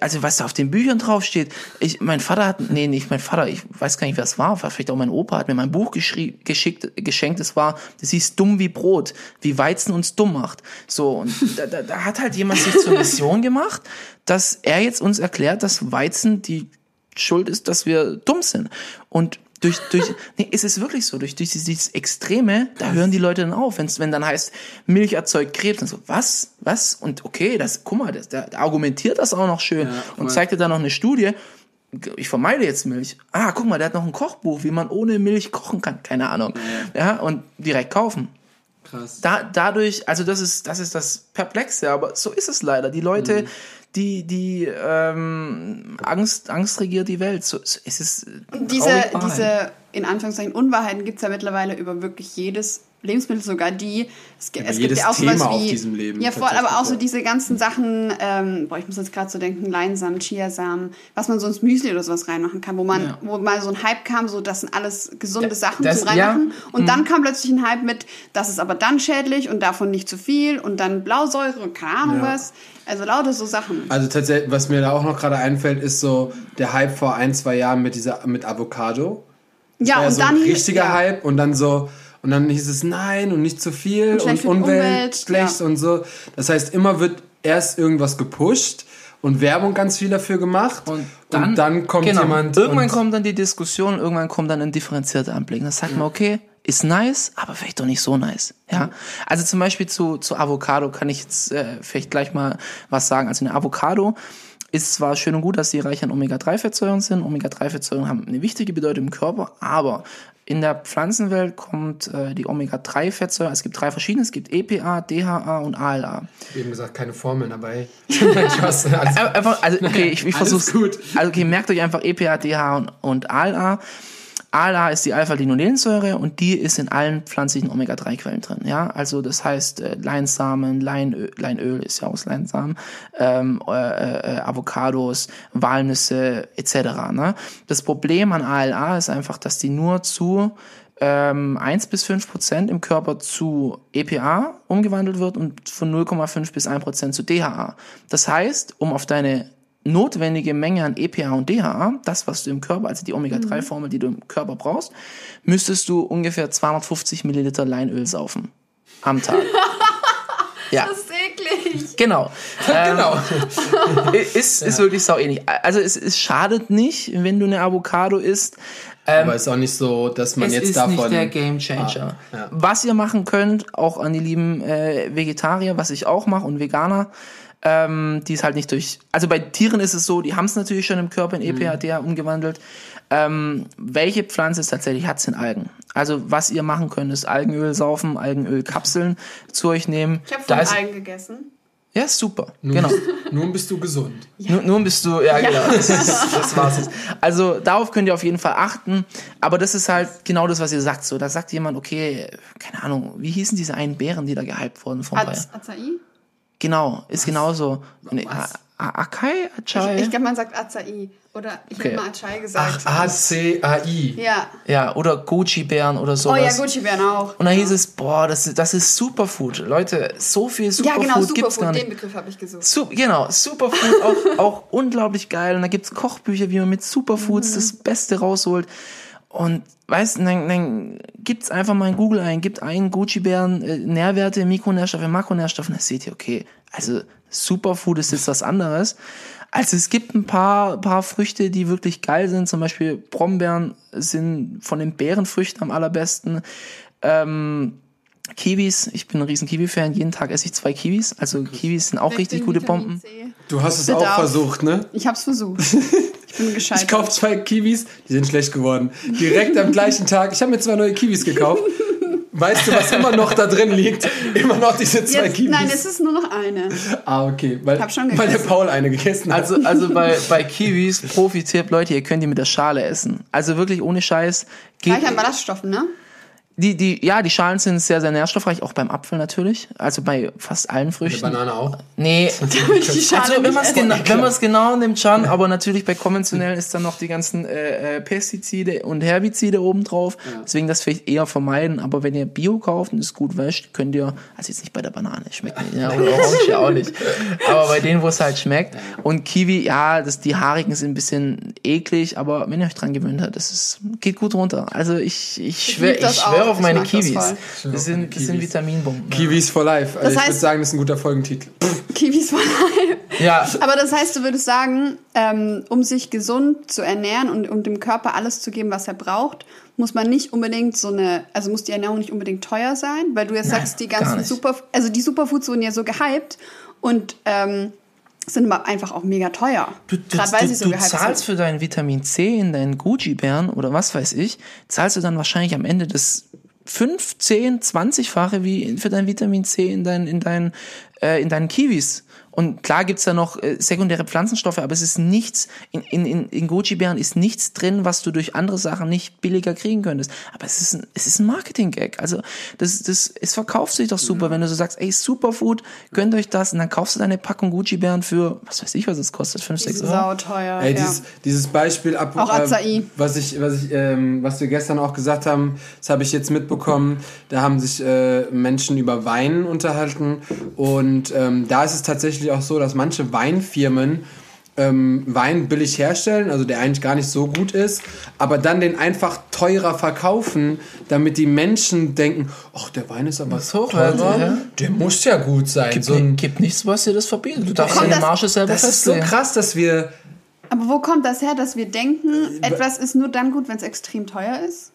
also was da auf den Büchern draufsteht. Ich, mein Vater hat, nee, nicht mein Vater, ich weiß gar nicht, wer es war, vielleicht auch mein Opa hat mir mein Buch geschickt, geschenkt, es war, das hieß Dumm wie Brot, wie Weizen uns dumm macht. So, und da, da, da hat halt jemand sich zur Mission gemacht, dass er jetzt uns erklärt, dass Weizen die Schuld ist, dass wir dumm sind. Und durch, durch, nee, es ist wirklich so, durch, durch dieses, Extreme, da hören die Leute dann auf, wenn's, wenn dann heißt, Milch erzeugt Krebs, dann so, was, was? Und okay, das, guck mal, das, der, der argumentiert das auch noch schön und voll. zeigt dir dann noch eine Studie, ich vermeide jetzt Milch. Ah, guck mal, der hat noch ein Kochbuch, wie man ohne Milch kochen kann, keine Ahnung. Ja, und direkt kaufen. Krass. Da, dadurch, also das ist, das ist das Perplexe, aber so ist es leider. Die Leute, Mhm. Die, die ähm, Angst, Angst regiert die Welt. So, es ist diese, diese, in Anführungszeichen, Unwahrheiten gibt es ja mittlerweile über wirklich jedes Lebensmittel, sogar die. Es, Über es gibt ja auch Thema sowas auf wie. diesem Leben Ja, voll, tatsächlich, aber auch so ja. diese ganzen Sachen, ähm, boah, ich muss jetzt gerade so denken, Leinsamen, Chiasamen, was man so ins Müsli oder sowas reinmachen kann, wo man, Ja. wo mal so ein Hype kam, so das sind alles gesunde Ja, Sachen das- zum Reinmachen. ja. Und Mhm. dann kam plötzlich ein Hype mit, das ist aber dann schädlich und davon nicht zu viel und dann Blausäure und keine Ahnung Ja. was. Also lauter so Sachen. Also tatsächlich, was mir da auch noch gerade einfällt, ist so der Hype vor ein, zwei Jahren mit dieser mit Avocado. Das ja, war ja und so dann ein richtiger ja. Hype und dann so und dann hieß es nein und nicht zu viel Und und, Umwelt, Umwelt, schlecht ja. und so. Das heißt, immer wird erst irgendwas gepusht und Werbung ganz viel dafür gemacht und dann, kommt genau, jemand Irgendwann und, kommt dann die Diskussion, irgendwann kommt dann ein differenzierter Anblick. Dann sagt man, okay, ist nice, aber vielleicht doch nicht so nice. Ja, also zum Beispiel zu, zu Avocado kann ich jetzt äh, vielleicht gleich mal was sagen. Also eine Avocado ist zwar schön und gut, dass sie reich an Omega-3-Fettsäuren sind. Omega-3-Fettsäuren haben eine wichtige Bedeutung im Körper, aber in der Pflanzenwelt kommt äh, die Omega-3-Fettsäure, es gibt drei verschiedene, es gibt EPA, DHA und ALA. eben gesagt, keine Formeln, alles- Ein- Einfach, also okay, ich, ich gut. Also okay, merkt euch einfach EPA, DHA und, und ALA. ALA ist die Alpha-Linolensäure und die ist in allen pflanzlichen Omega-3-Quellen drin. Ja, also das heißt äh, Leinsamen, Leinöl, Leinöl ist ja aus Leinsamen, ähm, äh, äh, Avocados, Walnüsse etc. Ne? Das Problem an ALA ist einfach, dass die nur zu ähm, 1 bis 5 Prozent im Körper zu EPA umgewandelt wird und von 0,5 bis 1 Prozent zu DHA. Das heißt, um auf deine notwendige Menge an EPA und DHA, das, was du im Körper, also die Omega-3-Formel, die du im Körper brauchst, müsstest du ungefähr 250 Milliliter Leinöl saufen. am Tag. Ja, Das ist eklig. genau. Ähm, Genau. ist, ist wirklich sau ähnlich. Also es, es schadet nicht, wenn du eine Avocado isst. Aber ist auch nicht so, dass man es jetzt ist davon. nicht der Game Changer. Ah, ja. Was ihr machen könnt, auch an die lieben äh, Vegetarier, was ich auch mache und Veganer, ähm, die es halt nicht durch. Also bei Tieren ist es so, die haben es natürlich schon im Körper in E Mhm. EPA umgewandelt. Ähm, welche Pflanze es tatsächlich hat, sind Algen. Also was ihr machen könnt, ist Algenöl saufen, Algenölkapseln zu euch nehmen. Ich habe von ist- Algen gegessen. Ja, ist super. Genau. Nun bist du gesund. Nur, nun bist du, ja, genau. Das, ist, das war's jetzt. Also darauf könnt ihr auf jeden Fall achten. Aber das ist halt genau das, was ihr sagt. So, da sagt jemand, okay, keine Ahnung, wie hießen diese einen Bären, die da gehypt wurden vom Bayern? Az Acai? Genau, ist genauso. A- Akai? Achai? Ich, ich glaube, man sagt Acai. Oder ich Okay. habe mal Acai gesagt. A-C-A-I. ja. ja, oder Gucci-Bären oder Oh sowas. ja, Gucci-Bären auch. Und dann hieß es, boah, das, ist- das ist Superfood. Leute, so viel Ja, Superfood genau, gibt's gar Superfood. nicht. Den Begriff habe ich gesucht. Su genau, Superfood auch, auch unglaublich geil. Und da gibt's Kochbücher, wie man mit Superfoods das Beste rausholt. Und weißt du, dann, dann gibt's einfach mal in Google ein, gibt ein Gucci-Bären, äh, Nährwerte, Mikronährstoffe, Makronährstoffe, und dann seht ihr, okay, also Superfood ist jetzt was anderes. Also es gibt ein paar, paar Früchte, die wirklich geil sind. Zum Beispiel Brombeeren sind von den Beerenfrüchten am allerbesten. Ähm, Kiwis, ich bin ein riesen Kiwi-Fan. Jeden Tag esse ich zwei Kiwis. Also Kiwis sind auch richtig gute Bomben. Du hast es Bedarf. auch versucht, ne? Ich habe es versucht. Ich kaufe zwei Kiwis, die sind schlecht geworden. Direkt am gleichen Tag. Ich habe mir zwei neue Kiwis gekauft. Weißt du, was immer noch da drin liegt? Immer noch diese zwei Jetzt, Kiwis. nein, es ist nur noch eine. ah, okay. Weil, Hab schon weil der. Paul eine gegessen hat. Also, also bei, bei Kiwis, Profi-Tipp, Leute, ihr könnt die mit der Schale essen. Also wirklich ohne Scheiß. Geht, an Ballaststoffen, ne? Die, die, ja, die Schalen sind sehr, sehr nährstoffreich, auch beim Apfel natürlich. Also bei fast allen Früchten. Banane auch. Nee, Die Schale also wenn man es genau, wenn genau nimmt schon, aber natürlich bei konventionellen ist dann noch die ganzen äh, äh, Pestizide und Herbizide obendrauf. Deswegen das vielleicht eher vermeiden. Aber wenn ihr Bio kauft und es gut wäscht, könnt ihr, also jetzt nicht bei der Banane, schmeckt nicht, ja, oder Orange ja auch nicht. Aber bei denen, wo es halt schmeckt. Und Kiwi, ja, das, die haarigen sind ein bisschen eklig, aber wenn ihr euch dran gewöhnt habt, das ist, geht gut runter. Also ich, ich schwöre ich schwör auch. auf meine das Kiwis. voll. Das sind, das sind Kiwis. Vitaminbomben. Kiwis for life. Also Das ich würde heißt- sagen, das ist ein guter Folgentitel. Kiwis von Leib. Ja, Aber das heißt, du würdest sagen, ähm, um sich gesund zu ernähren und um dem Körper alles zu geben, was er braucht, muss man nicht unbedingt so eine, also muss die Ernährung nicht unbedingt teuer sein, weil du jetzt Nein, sagst, die ganzen. Super, also die Superfoods wurden ja so gehypt und ähm, sind aber einfach auch mega teuer. Du, du, Gerade weil du, sie so du zahlst sind. für dein Vitamin C in deinen Gucci-Bären oder was weiß ich, zahlst du dann wahrscheinlich am Ende das 5, 10, 20-fache wie für dein Vitamin C in, dein, in, dein, äh, in deinen Kiwis. Und klar gibt's da noch äh, sekundäre Pflanzenstoffe, aber es ist nichts, in, in, in, in Gucci-Bären ist nichts drin, was du durch andere Sachen nicht billiger kriegen könntest. Aber es ist ein, es ist ein Marketing-Gag. Also das, das, es verkauft sich doch super, wenn du so sagst, ey, Superfood, gönnt euch das und dann kaufst du deine Packung Gucci-Bären für, was weiß ich, was es kostet, 5, 6 Euro. Sauteuer. Ey, ja. dieses, dieses Beispiel ab, Auch Acai. was ich, was ich, ähm, was wir gestern auch gesagt haben, das habe ich jetzt mitbekommen. Da haben sich äh, Menschen über Wein unterhalten und ähm, da ist es tatsächlich auch so, dass manche Weinfirmen ähm, Wein billig herstellen, also der eigentlich gar nicht so gut ist, aber dann den einfach teurer verkaufen, damit die Menschen denken, ach, der Wein ist aber hochwertig, teurer, ja. der muss ja gut sein. Gibt, so ein, gibt nichts, was dir das verbietet. Du darfst kommt deine das- Marge selber das ist so krass, dass wir Aber wo kommt das her, dass wir denken, Äh, etwas ist nur dann gut, wenn es extrem teuer ist?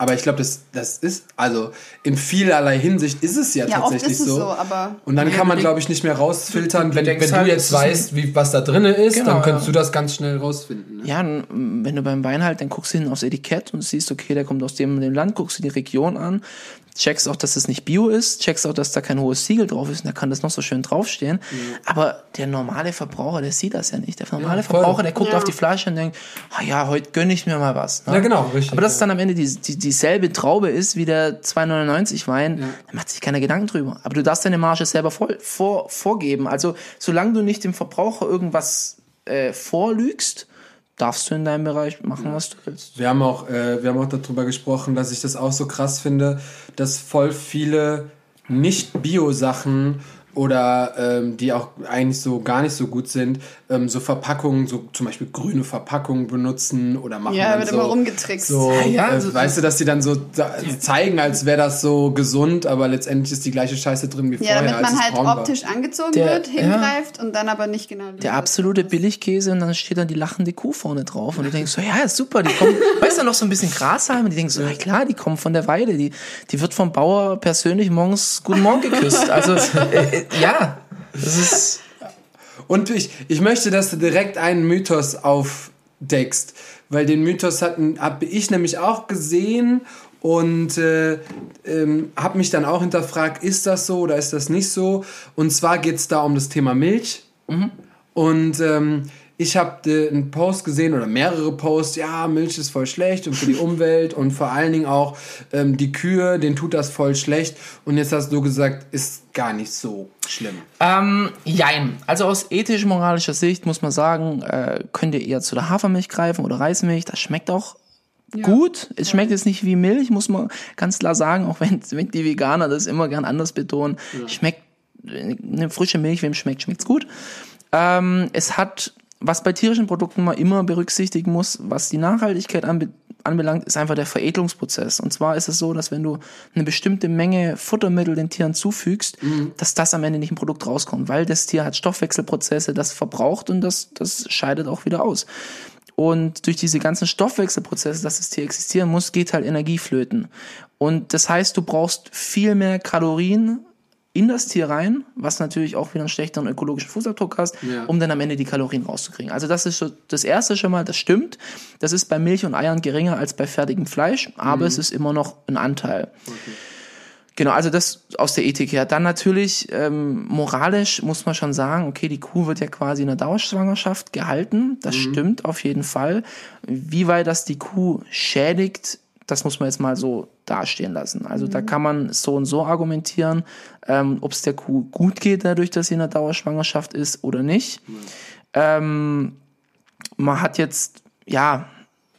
Aber ich glaube, das, das ist, also in vielerlei Hinsicht ist es ja, Ja, oft tatsächlich so. so, aber- Und dann kann man, du glaube ich, nicht mehr rausfiltern. Wenn, denkst wenn du halt, jetzt ist ein- weißt, wie, was da drin ist, Genau, dann könntest ja. du das ganz schnell rausfinden. Ne? Ja, wenn du beim Wein halt, dann guckst du hin aufs Etikett und siehst, okay, der kommt aus dem, dem Land, guckst du die Region an, checkst auch, dass es nicht Bio ist, checkst auch, dass da kein hohes Siegel drauf ist und da kann das noch so schön draufstehen. Aber der normale Verbraucher, der sieht das ja nicht. Der normale Ja. Verbraucher, der guckt Ja. auf die Flasche und denkt, ah ja, heute gönne ich mir mal was. Ne? Ja, genau, richtig, Aber dass ja. dann am Ende die, die, dieselbe Traube ist wie der 2,99 Wein, dann macht sich keiner Gedanken drüber. Aber du darfst deine Marge selber voll, vor, vorgeben. Also solange du nicht dem Verbraucher irgendwas äh, vorlügst, darfst du in deinem Bereich machen, was du willst. Wir haben auch, äh, wir haben auch darüber gesprochen, dass ich das auch so krass finde, dass voll viele nicht Bio-Sachen oder ähm, die auch eigentlich so gar nicht so gut sind, ähm, so Verpackungen, so zum Beispiel grüne Verpackungen benutzen oder machen Ja, dann wird so, immer rumgetrickst. so Ja, ja, äh, also- weißt du, dass die dann so da- zeigen, als wäre das so gesund, aber letztendlich ist die gleiche Scheiße drin wie Ja, vorher. damit als man es halt braun war. optisch angezogen Der- wird, hingreift und dann aber nicht genau Der absolute Billigkäse und dann steht dann die lachende Kuh vorne drauf und du denkst so, ja, super, die kommen, weißt du, noch so ein bisschen Grashalm und die denken so, ja klar, die kommen von der Weide, die, die wird vom Bauer persönlich morgens Guten Morgen geküsst. Also, äh, äh, ja, das ist, Und ich, ich möchte, dass du direkt einen Mythos aufdeckst, weil den Mythos habe ich nämlich auch gesehen und äh, ähm, habe mich dann auch hinterfragt, ist das so oder ist das nicht so? Und zwar geht es da um das Thema Milch. Und ähm, ich habe äh, einen Post gesehen oder mehrere Posts, ja, Milch ist voll schlecht und für die Umwelt und vor allen Dingen auch ähm, die Kühe, denen tut das voll schlecht. Und jetzt hast du gesagt, ist gar nicht so schlimm. Ähm, jein. Also aus ethisch-moralischer Sicht muss man sagen, äh, könnt ihr eher zu der Hafermilch greifen oder Reismilch. Das schmeckt auch gut. Es schmeckt jetzt nicht wie Milch, muss man ganz klar sagen, auch wenn, wenn die Veganer das immer gern anders betonen. Schmeckt, eine frische Milch, wem schmeckt, schmeckt's gut. Ähm, es hat, was bei tierischen Produkten man immer berücksichtigen muss, was die Nachhaltigkeit anbe anbelangt, ist einfach der Veredelungsprozess. Und zwar ist es so, dass wenn du eine bestimmte Menge Futtermittel den Tieren zufügst, dass das am Ende nicht ein Produkt rauskommt, weil das Tier hat Stoffwechselprozesse, das verbraucht und das, das scheidet auch wieder aus. Und durch diese ganzen Stoffwechselprozesse, dass das Tier existieren muss, geht halt Energie flöten. Und das heißt, du brauchst viel mehr Kalorien in das Tier rein, was natürlich auch wieder einen schlechteren ökologischen Fußabdruck hast, Ja. um dann am Ende die Kalorien rauszukriegen. Also das ist so das erste schon mal, das stimmt. Das ist bei Milch und Eiern geringer als bei fertigem Fleisch, aber es ist immer noch ein Anteil. Genau, also das aus der Ethik her. Dann natürlich ähm, moralisch muss man schon sagen, okay, die Kuh wird ja quasi in der Dauerschwangerschaft gehalten. Das stimmt auf jeden Fall. Wie weit das die Kuh schädigt, das muss man jetzt mal so dastehen lassen. Also da kann man so und so argumentieren, ähm, ob es der Kuh gut geht dadurch, dass sie in der Dauerschwangerschaft ist oder nicht. Ähm, man hat jetzt, ja,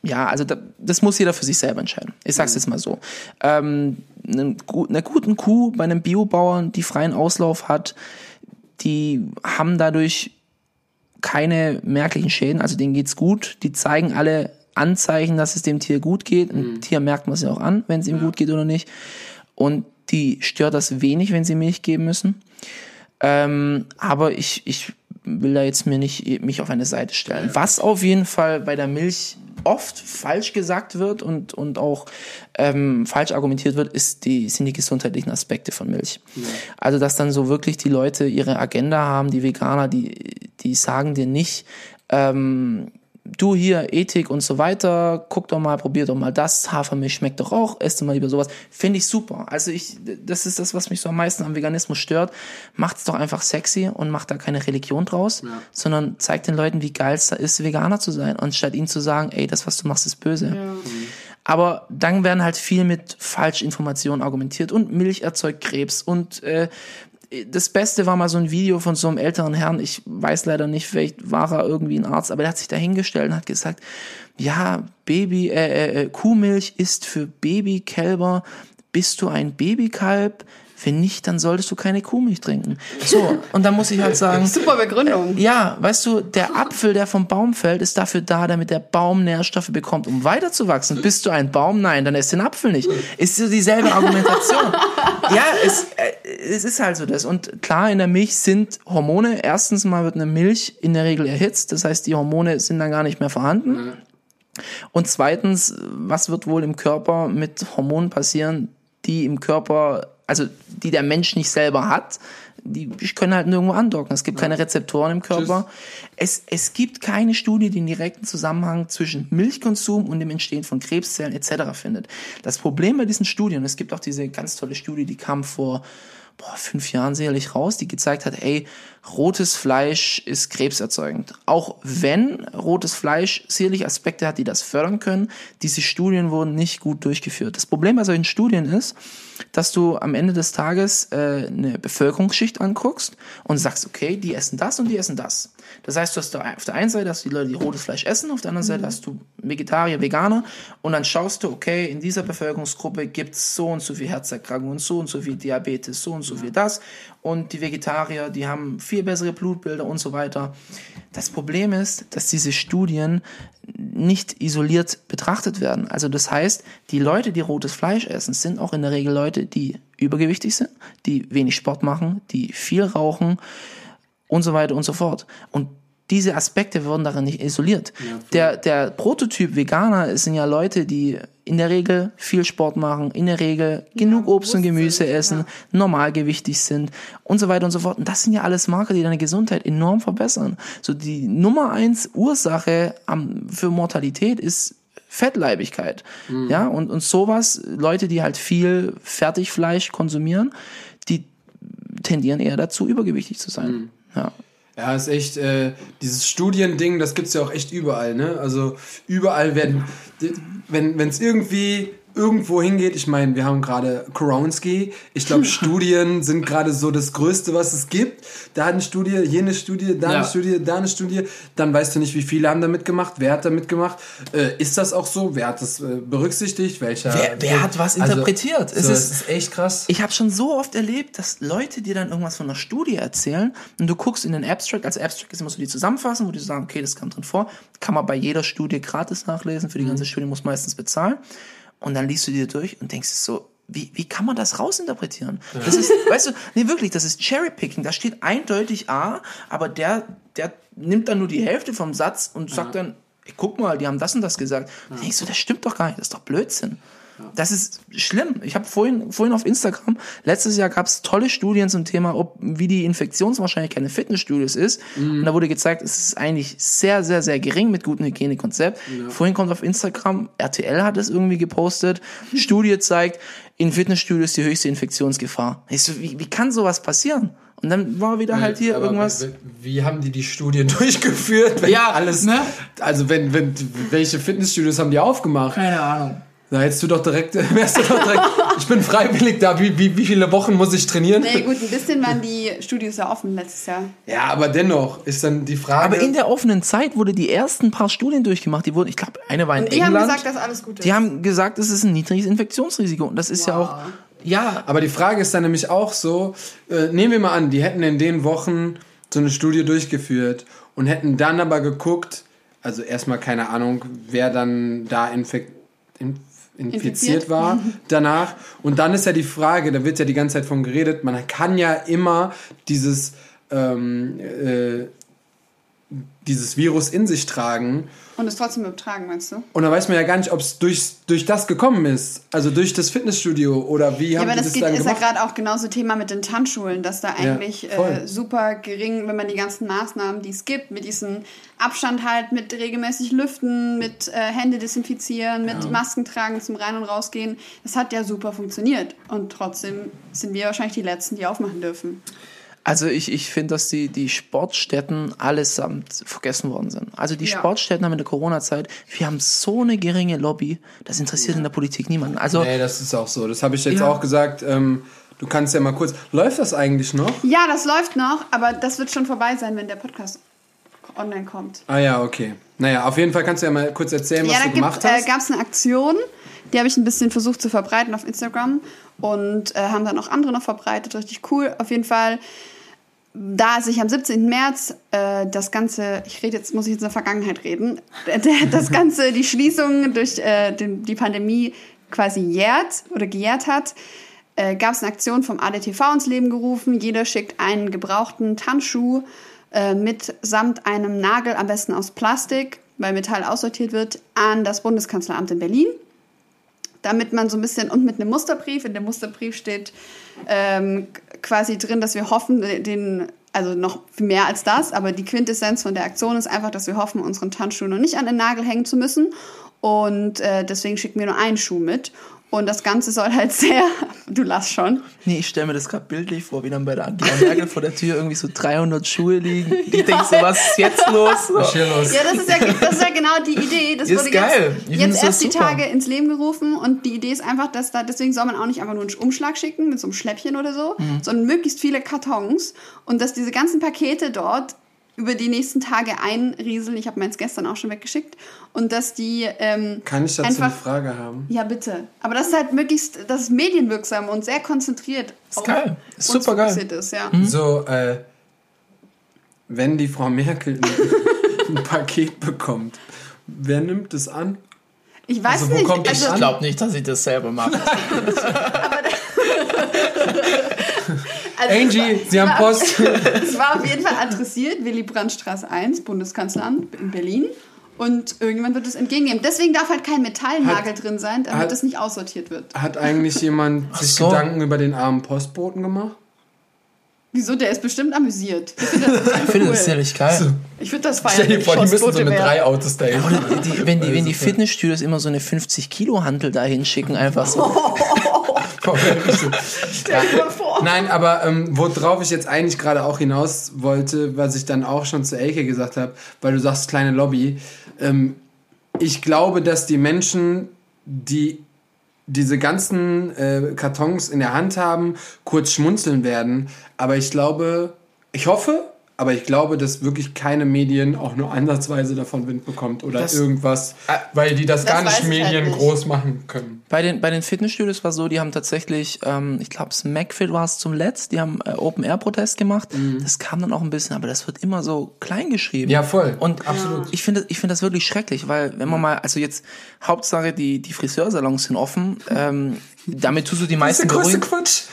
ja, also da, das muss jeder für sich selber entscheiden. Ich sag's jetzt mal so. Ähm, eine, einer guten Kuh bei einem Biobauern, die freien Auslauf hat, die haben dadurch keine merklichen Schäden, also denen geht's gut. Die zeigen alle Anzeichen, dass es dem Tier gut geht. Ein Tier merkt man es ja auch an, wenn es ihm gut geht oder nicht. Und die stört das wenig, wenn sie Milch geben müssen. Ähm, aber ich, ich will da jetzt mir nicht mich auf eine Seite stellen. Was auf jeden Fall bei der Milch oft falsch gesagt wird und, und auch ähm, falsch argumentiert wird, ist die, sind die gesundheitlichen Aspekte von Milch. Also, dass dann so wirklich die Leute ihre Agenda haben, die Veganer, die, die sagen dir nicht, ähm, du hier, Ethik und so weiter, guck doch mal, probier doch mal das, Hafermilch schmeckt doch auch, esst doch mal lieber sowas. Finde ich super. Also ich, das ist das, was mich so am meisten am Veganismus stört. Macht's doch einfach sexy und macht da keine Religion draus, sondern zeigt den Leuten, wie geil es da ist, Veganer zu sein, anstatt ihnen zu sagen, ey, das, was du machst, ist böse. Aber dann werden halt viel mit Falschinformationen argumentiert und Milch erzeugt Krebs und äh, das Beste war mal so ein Video von so einem älteren Herrn, ich weiß leider nicht, vielleicht war er irgendwie ein Arzt, aber der hat sich da hingestellt und hat gesagt, ja, Baby, äh, äh, Kuhmilch ist für Babykälber, bist du ein Babykalb? Wenn nicht, dann solltest du keine Kuhmilch trinken. So, und dann muss ich halt sagen, Super Begründung. ja, weißt du, der Apfel, der vom Baum fällt, ist dafür da, damit der Baum Nährstoffe bekommt, um weiterzuwachsen. Bist du ein Baum? Nein, dann isst den Apfel nicht. Ist so dieselbe Argumentation. ja, es, äh, es ist halt so das. Und klar, in der Milch sind Hormone. Erstens mal wird eine Milch in der Regel erhitzt. Das heißt, die Hormone sind dann gar nicht mehr vorhanden. Und zweitens, was wird wohl im Körper mit Hormonen passieren, die im Körper, also die der Mensch nicht selber hat, die können halt nirgendwo andocken. Es gibt keine Rezeptoren im Körper. Es, es gibt keine Studie, die einen direkten Zusammenhang zwischen Milchkonsum und dem Entstehen von Krebszellen etc. findet. Das Problem bei diesen Studien, es gibt auch diese ganz tolle Studie, die kam vor boah, fünf Jahren sicherlich raus, die gezeigt hat, ey, rotes Fleisch ist krebserzeugend. Auch wenn rotes Fleisch sicherlich Aspekte hat, die das fördern können, diese Studien wurden nicht gut durchgeführt. Das Problem bei solchen Studien ist, dass du am Ende des Tages äh, eine Bevölkerungsschicht anguckst und sagst, okay, die essen das und die essen das. Das heißt, du hast da auf der einen Seite hast du die Leute, die rotes Fleisch essen, auf der anderen Seite hast du Vegetarier, Veganer und dann schaust du, okay, in dieser Bevölkerungsgruppe gibt es so und so viel Herzerkrankungen, so und so viel Diabetes, so und so so viel das. Und die Vegetarier, die haben viel bessere Blutbilder und so weiter. Das Problem ist, dass diese Studien nicht isoliert betrachtet werden. Also das heißt, die Leute, die rotes Fleisch essen, sind auch in der Regel Leute, die übergewichtig sind, die wenig Sport machen, die viel rauchen und so weiter und so fort. Und diese Aspekte werden darin nicht isoliert. Ja, der, der Prototyp Veganer sind ja Leute, die in der Regel viel Sport machen, in der Regel genug Obst und Gemüse sind, essen, ja. normalgewichtig sind und so weiter und so fort. Und das sind ja alles Marker, die deine Gesundheit enorm verbessern. So die Nummer eins Ursache am, für Mortalität ist Fettleibigkeit. Ja, und, und sowas, Leute, die halt viel Fertigfleisch konsumieren, die tendieren eher dazu, übergewichtig zu sein. Ja. Ja, ist echt, äh, dieses Studiending, das gibt's ja auch echt überall, ne? Also überall werden, wenn es irgendwie irgendwo hingeht, ich meine, wir haben gerade Koronski, ich glaube, Studien sind gerade so das Größte, was es gibt. Da eine Studie, jene Studie, da Ja. eine Studie, da eine Studie, dann weißt du nicht, wie viele haben da mitgemacht, wer hat da mitgemacht. Äh, ist das auch so? Wer hat das äh, berücksichtigt? Welcher? Wer- wer hat was interpretiert? Es so, ist- ist echt krass. Ich habe schon so oft erlebt, dass Leute dir dann irgendwas von einer Studie erzählen und du guckst in den Abstract. Als Abstract ist immer so die Zusammenfassung, wo die sagen, okay, das kommt drin vor. Kann man bei jeder Studie gratis nachlesen. Für die ganze Studie muss man meistens bezahlen. Und dann liest du dir durch und denkst so, wie, wie kann man das rausinterpretieren? Das ist, weißt du, nee, wirklich, das ist Cherrypicking. Da steht eindeutig A, aber der, der nimmt dann nur die Hälfte vom Satz und sagt dann, ey, guck mal, die haben das und das gesagt. Da denkst du, das stimmt doch gar nicht, das ist doch Blödsinn. Das ist schlimm. Ich habe vorhin, vorhin auf Instagram, letztes Jahr gab es tolle Studien zum Thema, ob wie die Infektionswahrscheinlichkeit in Fitnessstudios ist. Und da wurde gezeigt, es ist eigentlich sehr, sehr, sehr gering mit gutem Hygienekonzept. Vorhin kommt auf Instagram, RTL hat es irgendwie gepostet, Studie zeigt, in Fitnessstudios die höchste Infektionsgefahr. Ich so, wie, wie kann sowas passieren? Und dann war wieder halt hier Aber irgendwas. Wie, haben die die Studien durchgeführt? Ja, alles. ne? Also wenn, wenn welche Fitnessstudios haben die aufgemacht? Keine Ahnung. Da hättest du doch direkt, wärst du doch direkt. ich bin freiwillig da. Wie, wie, wie viele Wochen muss ich trainieren? Nee, gut, ein bisschen waren die Studios ja offen letztes Jahr. Ja, aber dennoch ist dann die Frage. Aber in der offenen Zeit wurde die ersten paar Studien durchgemacht. Die wurden, ich glaube, eine war in Und die haben England. gesagt, dass alles gut ist. Die haben gesagt, es ist ein niedriges Infektionsrisiko. Und das ist ja auch, ja, aber die Frage ist dann nämlich auch so: äh, Nehmen wir mal an, die hätten in den Wochen so eine Studie durchgeführt und hätten dann aber geguckt, also erstmal keine Ahnung, wer dann da infekt, inf, infiziert war danach. Und dann ist ja die Frage, da wird ja die ganze Zeit von geredet, man kann ja immer dieses, ähm, äh, dieses Virus in sich tragen. Und es trotzdem übertragen, meinst du? Und da weiß man ja gar nicht, ob es durch, durch das gekommen ist. Also durch das Fitnessstudio oder wie Ja, haben aber die das das geht, dann ist ja gerade auch genauso Thema mit den Tanzschulen, dass da eigentlich voll. äh, super gering, wenn man die ganzen Maßnahmen, die es gibt, mit diesem Abstand halt, mit regelmäßig Lüften, mit äh, Hände desinfizieren, mit Masken tragen zum Rein- und Rausgehen, das hat ja super funktioniert. Und trotzdem sind wir wahrscheinlich die Letzten, die aufmachen dürfen. Also ich, ich finde, dass die, die Sportstätten allesamt vergessen worden sind. Also die Ja. Sportstätten haben in der Corona-Zeit, wir haben so eine geringe Lobby, das interessiert in der Politik niemanden. Also, Nee, das ist auch so. Das habe ich jetzt Ja. auch gesagt. Ähm, du kannst ja mal kurz. Läuft das eigentlich noch? Ja, das läuft noch, aber das wird schon vorbei sein, wenn der Podcast online kommt. Ah ja, okay. Naja, auf jeden Fall kannst du ja mal kurz erzählen, was ja, da du gemacht äh, hast. gab es eine Aktion, die habe ich ein bisschen versucht zu verbreiten auf Instagram und äh, haben dann auch andere noch verbreitet, richtig cool. Auf jeden Fall, da sich am 17. März äh, das Ganze, ich rede jetzt, muss ich jetzt in der Vergangenheit reden, das Ganze, die Schließung durch äh, den, die Pandemie quasi jährt oder gejährt hat, äh, gab es eine Aktion vom ADTV ins Leben gerufen. Jeder schickt einen gebrauchten Tanzschuh äh, mit samt einem Nagel, am besten aus Plastik, weil Metall aussortiert wird, an das Bundeskanzleramt in Berlin. Damit man so ein bisschen, und mit einem Musterbrief, in dem Musterbrief steht ähm, quasi drin, dass wir hoffen, den, also noch mehr als das, aber die Quintessenz von der Aktion ist einfach, dass wir hoffen, unseren Tanzschuh noch nicht an den Nagel hängen zu müssen. Und äh, deswegen schicken wir nur einen Schuh mit. Und das Ganze soll halt sehr, du lachst schon. nee, ich stelle mir das gerade bildlich vor, wie dann bei der Angela Merkel vor der Tür irgendwie so 300 Schuhe liegen. Ich denke so, was ist jetzt los? So. Was ist hier los? Ja, das ist ja, das ist ja genau die Idee. Das Ist wurde geil. Jetzt, jetzt erst die. Tage ins Leben gerufen und die Idee ist einfach, dass da, deswegen soll man auch nicht einfach nur einen Umschlag schicken mit so einem Schläppchen oder so, Mhm. sondern möglichst viele Kartons und dass diese ganzen Pakete dort über die nächsten Tage einrieseln. Ich habe meins gestern auch schon weggeschickt. Und dass die ähm, Kann ich dazu einfach, eine Frage haben? Ja, bitte. Aber das ist halt möglichst, das ist medienwirksam und sehr konzentriert. Ist geil. Ist super geil. Ist, ja. So, äh, wenn die Frau Merkel ein, ein Paket bekommt, wer nimmt es an? Ich weiß Also, wo nicht. also, an? Ich glaube nicht, dass ich das selber mache. also Angie, war- Sie es haben war- Post. Es war auf jeden Fall adressiert, Willy Brandt-Straße 1, Bundeskanzleramt in Berlin. Und irgendwann wird es entgegennehmen. Deswegen darf halt kein Metallnagel drin sein, damit hat- es nicht aussortiert wird. Hat eigentlich jemand sich so. Gedanken über den armen Postboten gemacht? Wieso? Der ist bestimmt amüsiert. Ich finde das, Ich finde cool. das ziemlich geil. Ich würde das feiern. Stell wenn dir ich vor, die müssen so mit drei Autos dahin. Die, wenn die, wenn die Fitnessstudios immer so eine 50 Kilo Hantel da hinschicken, einfach so. Stell dir mal vor. Nein, aber ähm, worauf ich jetzt eigentlich gerade auch hinaus wollte, was ich dann auch schon zu Elke gesagt habe, weil du sagst kleine Lobby. Ähm, ich glaube, dass die Menschen, die diese ganzen äh, Kartons in der Hand haben, kurz schmunzeln werden. Aber ich glaube, ich hoffe, aber ich glaube, dass wirklich keine Medien auch nur ansatzweise davon Wind bekommt oder Das- irgendwas, weil die das, Das gar nicht halt Medien nicht. groß machen können. Bei den, bei den Fitnessstudios war so, die haben tatsächlich, ähm, ich glaube, Smackfit war es zum Letzt, die haben äh, Open-Air-Protest gemacht. Das kam dann auch ein bisschen, aber das wird immer so klein geschrieben. Ja, voll. Und absolut. Ich finde, ich finde das wirklich schrecklich, weil wenn man mal, also jetzt Hauptsache die die Friseursalons sind offen, ähm, damit tust du die meisten beruhigen. Quatsch.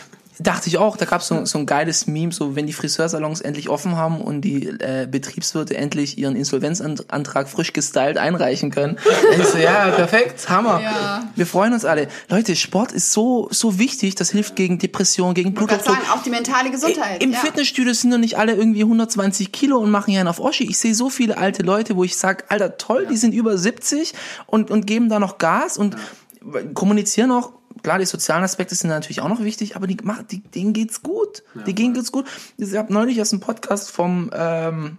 Dachte ich auch, da gab es so, so ein geiles Meme, so wenn die Friseursalons endlich offen haben und die äh, Betriebswirte endlich ihren Insolvenzantrag frisch gestylt einreichen können. Ich so, ja, perfekt, Hammer. Ja. Wir freuen uns alle. Leute, Sport ist so so wichtig, das hilft gegen Depression, gegen Bluthochdruck. sagen, auch die mentale Gesundheit. Im ja. Fitnessstudio sind doch nicht alle irgendwie 120 Kilo und machen ja einen auf Oschi. Ich sehe so viele alte Leute, wo ich sage, Alter, toll, die sind über 70 und, und geben da noch Gas und kommunizieren auch. Klar, die sozialen Aspekte sind natürlich auch noch wichtig, aber die, die, denen geht's gut. die denen geht's gut. Ich habe neulich erst einen Podcast vom, ähm,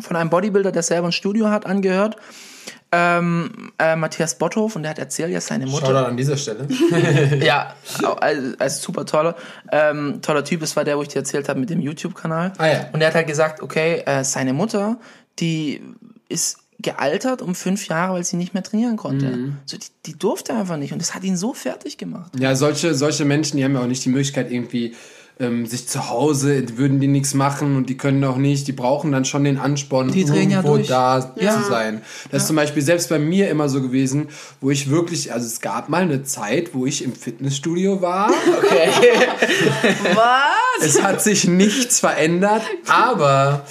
von einem Bodybuilder, der selber ein Studio hat, angehört. Ähm, äh, Matthias Botthoff und der hat erzählt, ja seine Mutter. Shoutout an dieser Stelle. Ja, also, also super toller, ähm, toller Typ. Das war der, wo ich dir erzählt habe mit dem YouTube-Kanal. Ah, ja. Und er hat halt gesagt, okay, äh, seine Mutter, die ist gealtert um fünf Jahre, weil sie nicht mehr trainieren konnte. Mhm. So, die, die durfte einfach nicht. Und das hat ihn so fertig gemacht. Ja, solche, solche Menschen, die haben ja auch nicht die Möglichkeit, irgendwie ähm, sich zu Hause, würden die nichts machen und die können auch nicht, die brauchen dann schon den Ansporn, Die ja irgendwo durch. da Ja. zu sein. Das ist zum Beispiel selbst bei mir immer so gewesen, wo ich wirklich, also es gab mal eine Zeit, wo ich im Fitnessstudio war. Was? Es hat sich nichts verändert, aber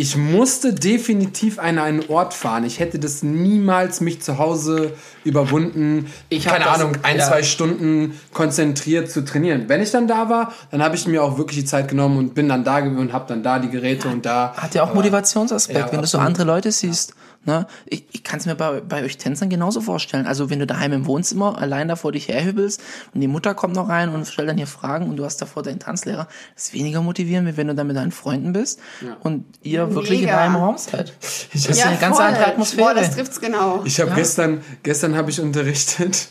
ich musste definitiv an einen Ort fahren. Ich hätte das niemals mich zu Hause überwunden, Ich keine das- Ahnung, ein, ja. zwei Stunden konzentriert zu trainieren. Wenn ich dann da war, dann habe ich mir auch wirklich die Zeit genommen und bin dann da gewesen und habe dann da die Geräte und da. Hat ja auch Motivationsaspekt, Ja, wenn du so absolut. andere Leute siehst. Ne? Ich, ich kann es mir bei, bei euch Tänzern genauso vorstellen. Also wenn du daheim im Wohnzimmer allein da vor dich herhübelst und die Mutter kommt noch rein und stellt dann hier Fragen und du hast davor deinen Tanzlehrer, das ist weniger motivierend, wie wenn du dann mit deinen Freunden bist und ihr wirklich in Mega. einem Raum seid. Das ist eine ganz andere Atmosphäre. Boah, das trifft's genau. ich habe gestern, gestern habe ich unterrichtet.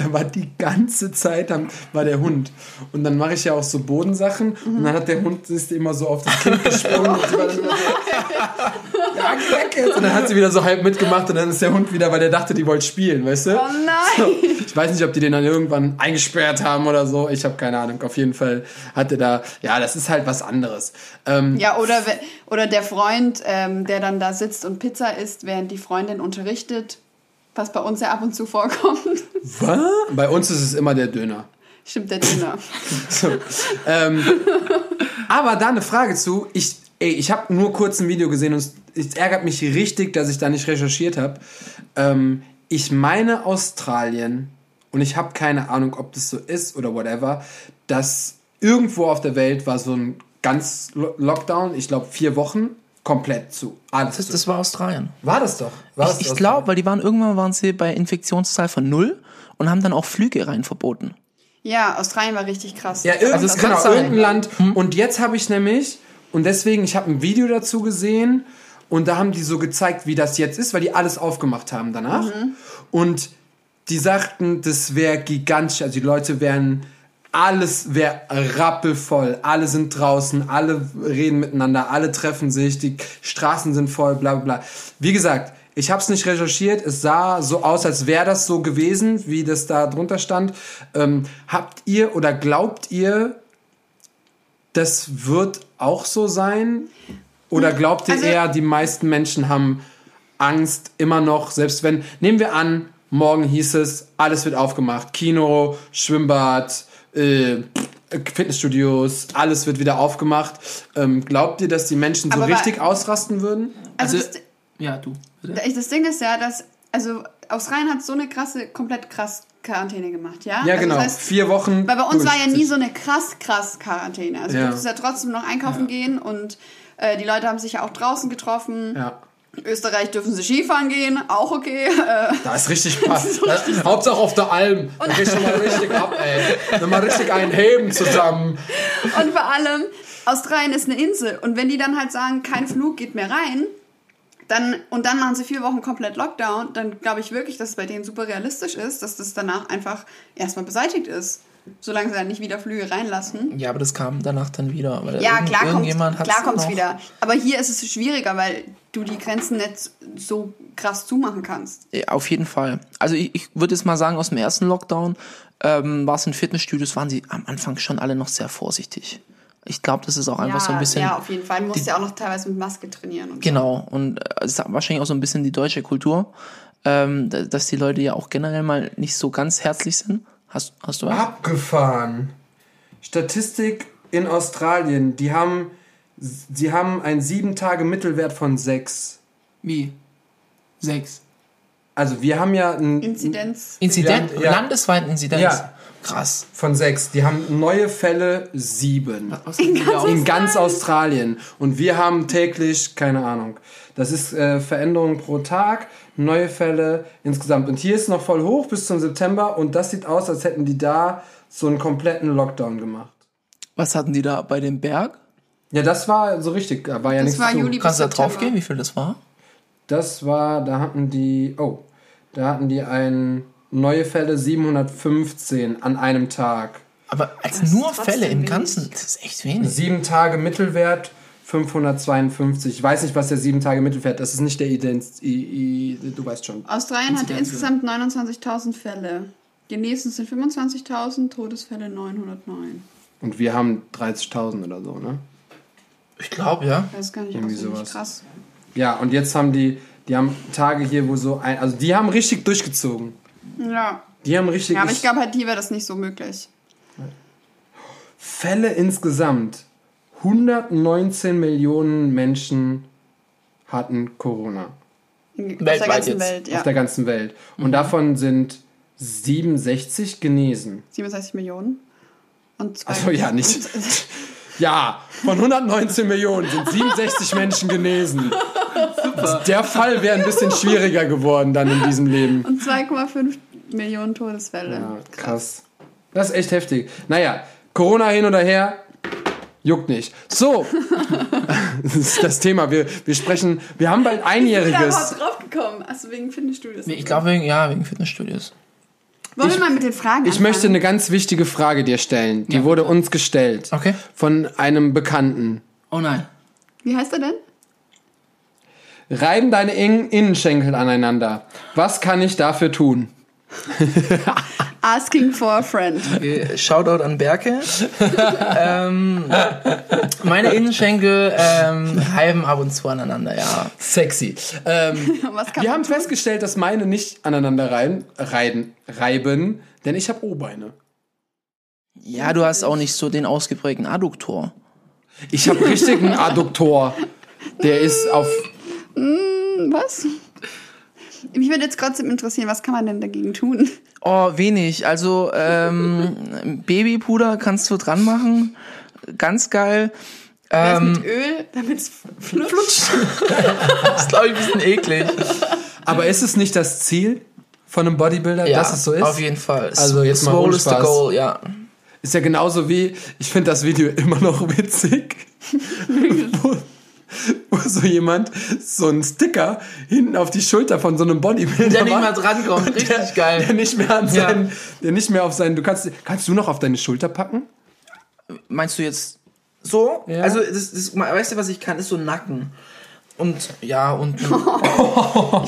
Da war die ganze Zeit am, war der Hund. Und dann mache ich ja auch so Bodensachen. Und dann hat der Hund ist immer so auf das Kind gesprungen. und sie war dann so, ja, weg jetzt. Und dann hat sie wieder so halb mitgemacht. Und dann ist der Hund wieder, weil der dachte, die wollte spielen, weißt du? Oh nein! Ich weiß nicht, ob die den dann irgendwann eingesperrt haben oder so. Ich habe keine Ahnung. Auf jeden Fall hatte da, ja, das ist halt was anderes. Ähm, Ja, oder, oder der Freund, ähm, der dann da sitzt und Pizza isst, während die Freundin unterrichtet, was bei uns ja ab und zu vorkommt. was? Bei uns ist es immer der Döner. Stimmt, der Döner. So, ähm, aber da eine Frage zu. Ich, ey, ich habe nur kurz ein Video gesehen und es, ärgert mich richtig, dass ich da nicht recherchiert habe. Ähm, ich meine Australien und ich habe keine Ahnung, ob das so ist oder whatever, dass irgendwo auf der Welt war so ein ganz Lo- Lockdown, ich glaube vier Wochen, komplett zu. Alles Das, zu. das war Australien. war das doch. War Ich, ich glaube, weil die waren irgendwann waren sie bei Infektionszahl von null und haben dann auch Flüge rein verboten. Ja, Australien war richtig krass. Ja, irgend, Also es genau, irgendein Land. Und jetzt habe ich nämlich, und deswegen, ich habe ein Video dazu gesehen und da haben die so gezeigt, wie das jetzt ist, weil die alles aufgemacht haben danach. Und die sagten, das wäre gigantisch, also die Leute wären alles wäre rappelvoll. Alle sind draußen, alle reden miteinander, alle treffen sich, die Straßen sind voll, bla bla bla. Wie gesagt, ich habe es nicht recherchiert. Es sah so aus, als wäre das so gewesen, wie das da drunter stand. Ähm, habt ihr oder glaubt ihr, das wird auch so sein? Oder glaubt ihr Also- eher, die meisten Menschen haben Angst immer noch, selbst wenn, nehmen wir an, morgen hieß es, alles wird aufgemacht. Kino, Schwimmbad, äh, Fitnessstudios, alles wird wieder aufgemacht. Ähm, glaubt ihr, dass die Menschen so Aber richtig ausrasten würden? Also, Also- das, Ja, du. bitte. das Ding ist ja, dass, also Australien hat so eine krasse, komplett krass Quarantäne gemacht, ja? Ja, also genau. Das heißt, Vier Wochen. Weil bei uns war ja nie so eine krass, krass Quarantäne. Also Ja. du durftest ja trotzdem noch einkaufen gehen und äh, die Leute haben sich ja auch draußen getroffen. Ja. In Österreich dürfen sie Skifahren gehen, auch okay. Äh, Da ist richtig Spaß. Hauptsache auf der Alm. Da gehst du mal richtig ab, ey. Mal richtig einen Heben zusammen. und vor allem, Australien ist eine Insel. Und wenn die dann halt sagen, kein Flug geht mehr rein, dann, und dann machen sie vier Wochen komplett Lockdown, dann glaube ich wirklich, dass es bei denen super realistisch ist, dass das danach einfach erstmal beseitigt ist. Solange sie dann nicht wieder Flüge reinlassen. Ja, aber das kam danach dann wieder. Ja, irgend- klar kommt irgendjemand hat's klar kommt's noch- wieder. Aber hier ist es schwieriger, weil du die Grenzen nicht so krass zumachen kannst. Ja, Auf jeden Fall. Also ich, ich würde jetzt mal sagen, aus dem ersten Lockdown ähm, war es in Fitnessstudios, waren sie am Anfang schon alle noch sehr vorsichtig. Ich glaube, das ist auch einfach ja, so ein bisschen. ja, auf jeden Fall. Du musst ja auch noch teilweise mit Maske trainieren. Und Genau. Und äh, es ist wahrscheinlich auch so ein bisschen die deutsche Kultur, ähm, da- dass die Leute ja auch generell mal nicht so ganz herzlich sind. Hast, hast du was? Abgefahren. Statistik in Australien. Die haben, sie haben einen sieben Tage Mittelwert von sechs. Wie? Sechs. Also wir haben ja ein Inzidenz. Inzident? Ja, ja. Landesweiten Inzidenz? Ja. Krass. von sechs. Die haben neue Fälle sieben. Die da In ganz Australien. Und wir haben täglich, keine Ahnung. Das ist äh, Veränderung pro Tag, neue Fälle insgesamt. Und hier ist noch voll hoch bis zum September. Und das sieht aus, als hätten die da so einen kompletten Lockdown gemacht. Was hatten die da bei dem Berg? Ja, das war so richtig. Da war ja Das nichts war zu. Juli bis Kannst du da drauf gehen, wie viel das war? Das war, da hatten die, oh, da hatten die ein neue Fälle 715 an einem Tag. Aber als nur Fälle im wenig. Ganzen, das ist echt wenig. Sieben Tage Mittelwert 552. Ich weiß nicht, was der sieben Tage Mittelwert ist. Das ist nicht der Ident. I, I, du weißt schon. Australien hatte insgesamt 29.000 Fälle. Die nächsten sind 25.000, Todesfälle 909. Und wir haben 30.000 oder so, ne? Ich glaube, ja. Das ist gar nicht Irgendwie sowas. krass. Ja, und jetzt haben die, die haben Tage hier, wo so ein, also die haben richtig durchgezogen. Ja. Die haben richtig. ja, aber ich glaube halt, hier wäre das nicht so möglich. Fälle insgesamt. 119 Millionen Menschen hatten Corona. Auf der Weltweit ganzen jetzt. Welt, ja. Auf der ganzen Welt. Und davon sind 67 genesen. 67 Millionen. Und zwei. Achso, ja, nicht. Ja, von 119 Millionen sind 67 Menschen genesen. Der Fall wäre ein bisschen schwieriger geworden dann in diesem Leben. Und 2,5 Millionen Todesfälle. Ja, krass. Das ist echt heftig. Naja, Corona hin oder her, juckt nicht. So, das ist das Thema. Wir, wir sprechen, wir haben bald Ich bin da Einjähriges. überhaupt drauf gekommen. Achso, wegen Fitnessstudios. Nee, ich glaube, wegen, ja, wegen Fitnessstudios. Wollen wir mal mit den Fragen Ich möchte anfangen? eine ganz wichtige Frage dir stellen. Die Ja. wurde uns gestellt. Okay. Von einem Bekannten. Oh nein. Wie heißt er denn? Reiben deine In Innenschenkel aneinander. Was kann ich dafür tun? Asking for a friend. Okay, Shoutout an Berke. ähm, meine Innenschenkel ähm, reiben ab und zu aneinander, ja. Sexy. Ähm, Was kann wir haben tun? festgestellt, dass meine nicht aneinander reiben, reiben, reiben denn ich habe O-Beine. Ja, du hast auch nicht so den ausgeprägten Adduktor. Ich habe richtig einen Adduktor. Der ist auf. Was? Mich würde jetzt trotzdem interessieren, was kann man denn dagegen tun? Oh, wenig. Also ähm, Babypuder kannst du dran machen. Ganz geil. Ähm, mit Öl, damit es flutscht. das ist, glaube ich, ein bisschen eklig. Aber ist es nicht das Ziel von einem Bodybuilder, Ja, dass es so ist? Auf jeden Fall. Also jetzt mal Swole ohne is the Spaß. goal, ja. Ist ja genauso wie, ich finde das Video immer noch witzig, wo, wo so jemand so einen Sticker hinten auf die Schulter von so einem Bodybuilder Der nicht mal drankommt. Richtig der, geil. Der nicht mehr an Ja. seinen, der nicht mehr auf seinen, du kannst, kannst du noch auf deine Schulter packen? Meinst du jetzt so? Ja. Also, das, das, weißt du, was ich kann? Ist so Nacken. Und ja, und Ich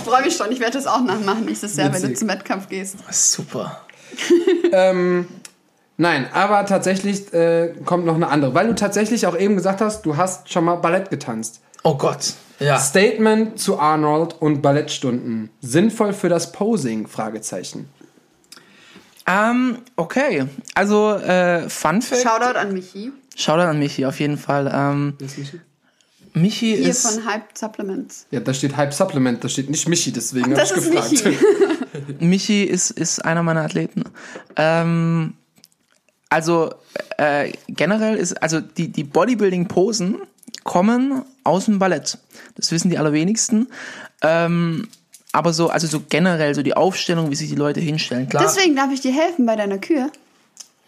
freue mich schon, ich werde das auch nachmachen nächstes Jahr, wenn du Witzig. zum Wettkampf gehst. super. ähm, nein, aber tatsächlich äh, kommt noch eine andere, weil du tatsächlich auch eben gesagt hast, du hast schon mal Ballett getanzt. Oh Gott. Ja. Statement zu Arnold und Ballettstunden. Sinnvoll für das Posing? Fragezeichen. Ähm, okay. Also, äh, Fun Fact. Shoutout an Michi. Shoutout an Michi, auf jeden Fall. Ähm, Michi Hier ist. von Hype Supplements. Ja, da steht Hype Supplement, da steht nicht Michi, deswegen habe Das ich ist gefragt. Michi. Michi ist, ist einer meiner Athleten. Ähm, also äh, generell ist, also die, die Bodybuilding-Posen kommen aus dem Ballett. Das wissen die allerwenigsten. Ähm, aber so, also so generell, so die Aufstellung, wie sich die Leute hinstellen. Klar. Deswegen darf ich dir helfen bei deiner Kür.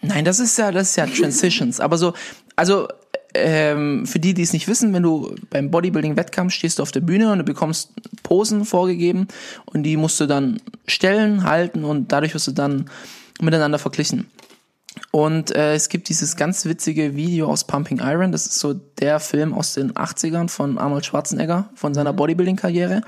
Nein, das ist ja, das ist ja Transitions. Aber so, also ähm, für die, die es nicht wissen, wenn du beim Bodybuilding-Wettkampf stehst du auf der Bühne und du bekommst Posen vorgegeben und die musst du dann stellen, halten und dadurch wirst du dann miteinander verglichen. Und äh, es gibt dieses ganz witzige Video aus Pumping Iron, das ist so der Film aus den 80ern von Arnold Schwarzenegger, von seiner Bodybuilding-Karriere.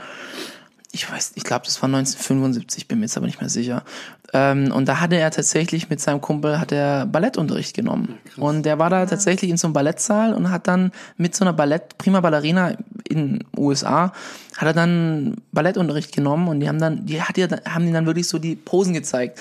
Ich weiß, ich glaube, das war 1975, bin mir jetzt aber nicht mehr sicher. Ähm, und da hatte er tatsächlich mit seinem Kumpel hat er Ballettunterricht genommen. und der war da tatsächlich in so einem Ballettsaal und hat dann mit so einer Ballett, Prima Ballerina in USA, hat er dann Ballettunterricht genommen und die haben dann, die hat ja, haben die dann wirklich so die Posen gezeigt.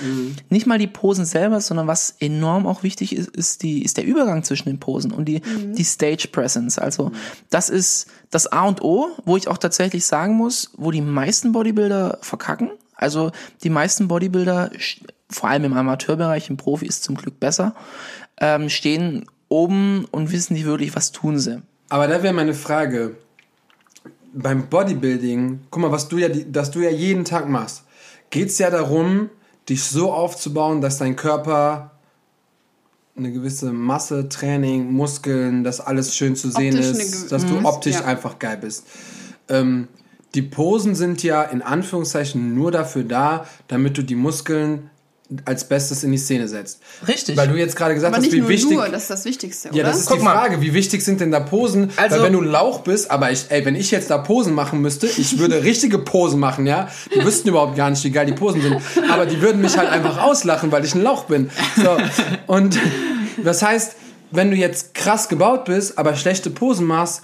Nicht mal die Posen selber, sondern was enorm auch wichtig ist, ist die, ist der Übergang zwischen den Posen und die, die Stage Presence. Also, das ist das A und O, wo ich auch tatsächlich sagen muss, wo die meisten Bodybuilder verkacken. Also, die meisten Bodybuilder, vor allem im Amateurbereich, im Profi ist zum Glück besser, ähm, stehen oben und wissen nicht wirklich, was tun sie. Aber da wäre meine Frage. Beim Bodybuilding, guck mal, was du ja, dass du ja jeden Tag machst, geht es ja darum, dich so aufzubauen, dass dein Körper eine gewisse Masse, Training, Muskeln, dass alles schön zu sehen Optisch ist, dass du Mhm. optisch Ja. einfach geil bist. Ähm, die Posen sind ja in Anführungszeichen nur dafür da, damit du die Muskeln als Bestes in die Szene setzt. Richtig. Weil du jetzt gerade gesagt Aber hast, nicht wie nur wichtig. nur, das ist das Wichtigste, Ja, oder? das ist Guck die mal. Frage, wie wichtig sind denn da Posen? Also- Weil wenn du ein Lauch bist, aber ich, ey, wenn ich jetzt da Posen machen müsste, ich würde richtige Posen machen, ja. Die wüssten überhaupt gar nicht, wie geil die Posen sind. Aber die würden mich halt einfach auslachen, weil ich ein Lauch bin. So. Und das heißt, wenn du jetzt krass gebaut bist, aber schlechte Posen machst,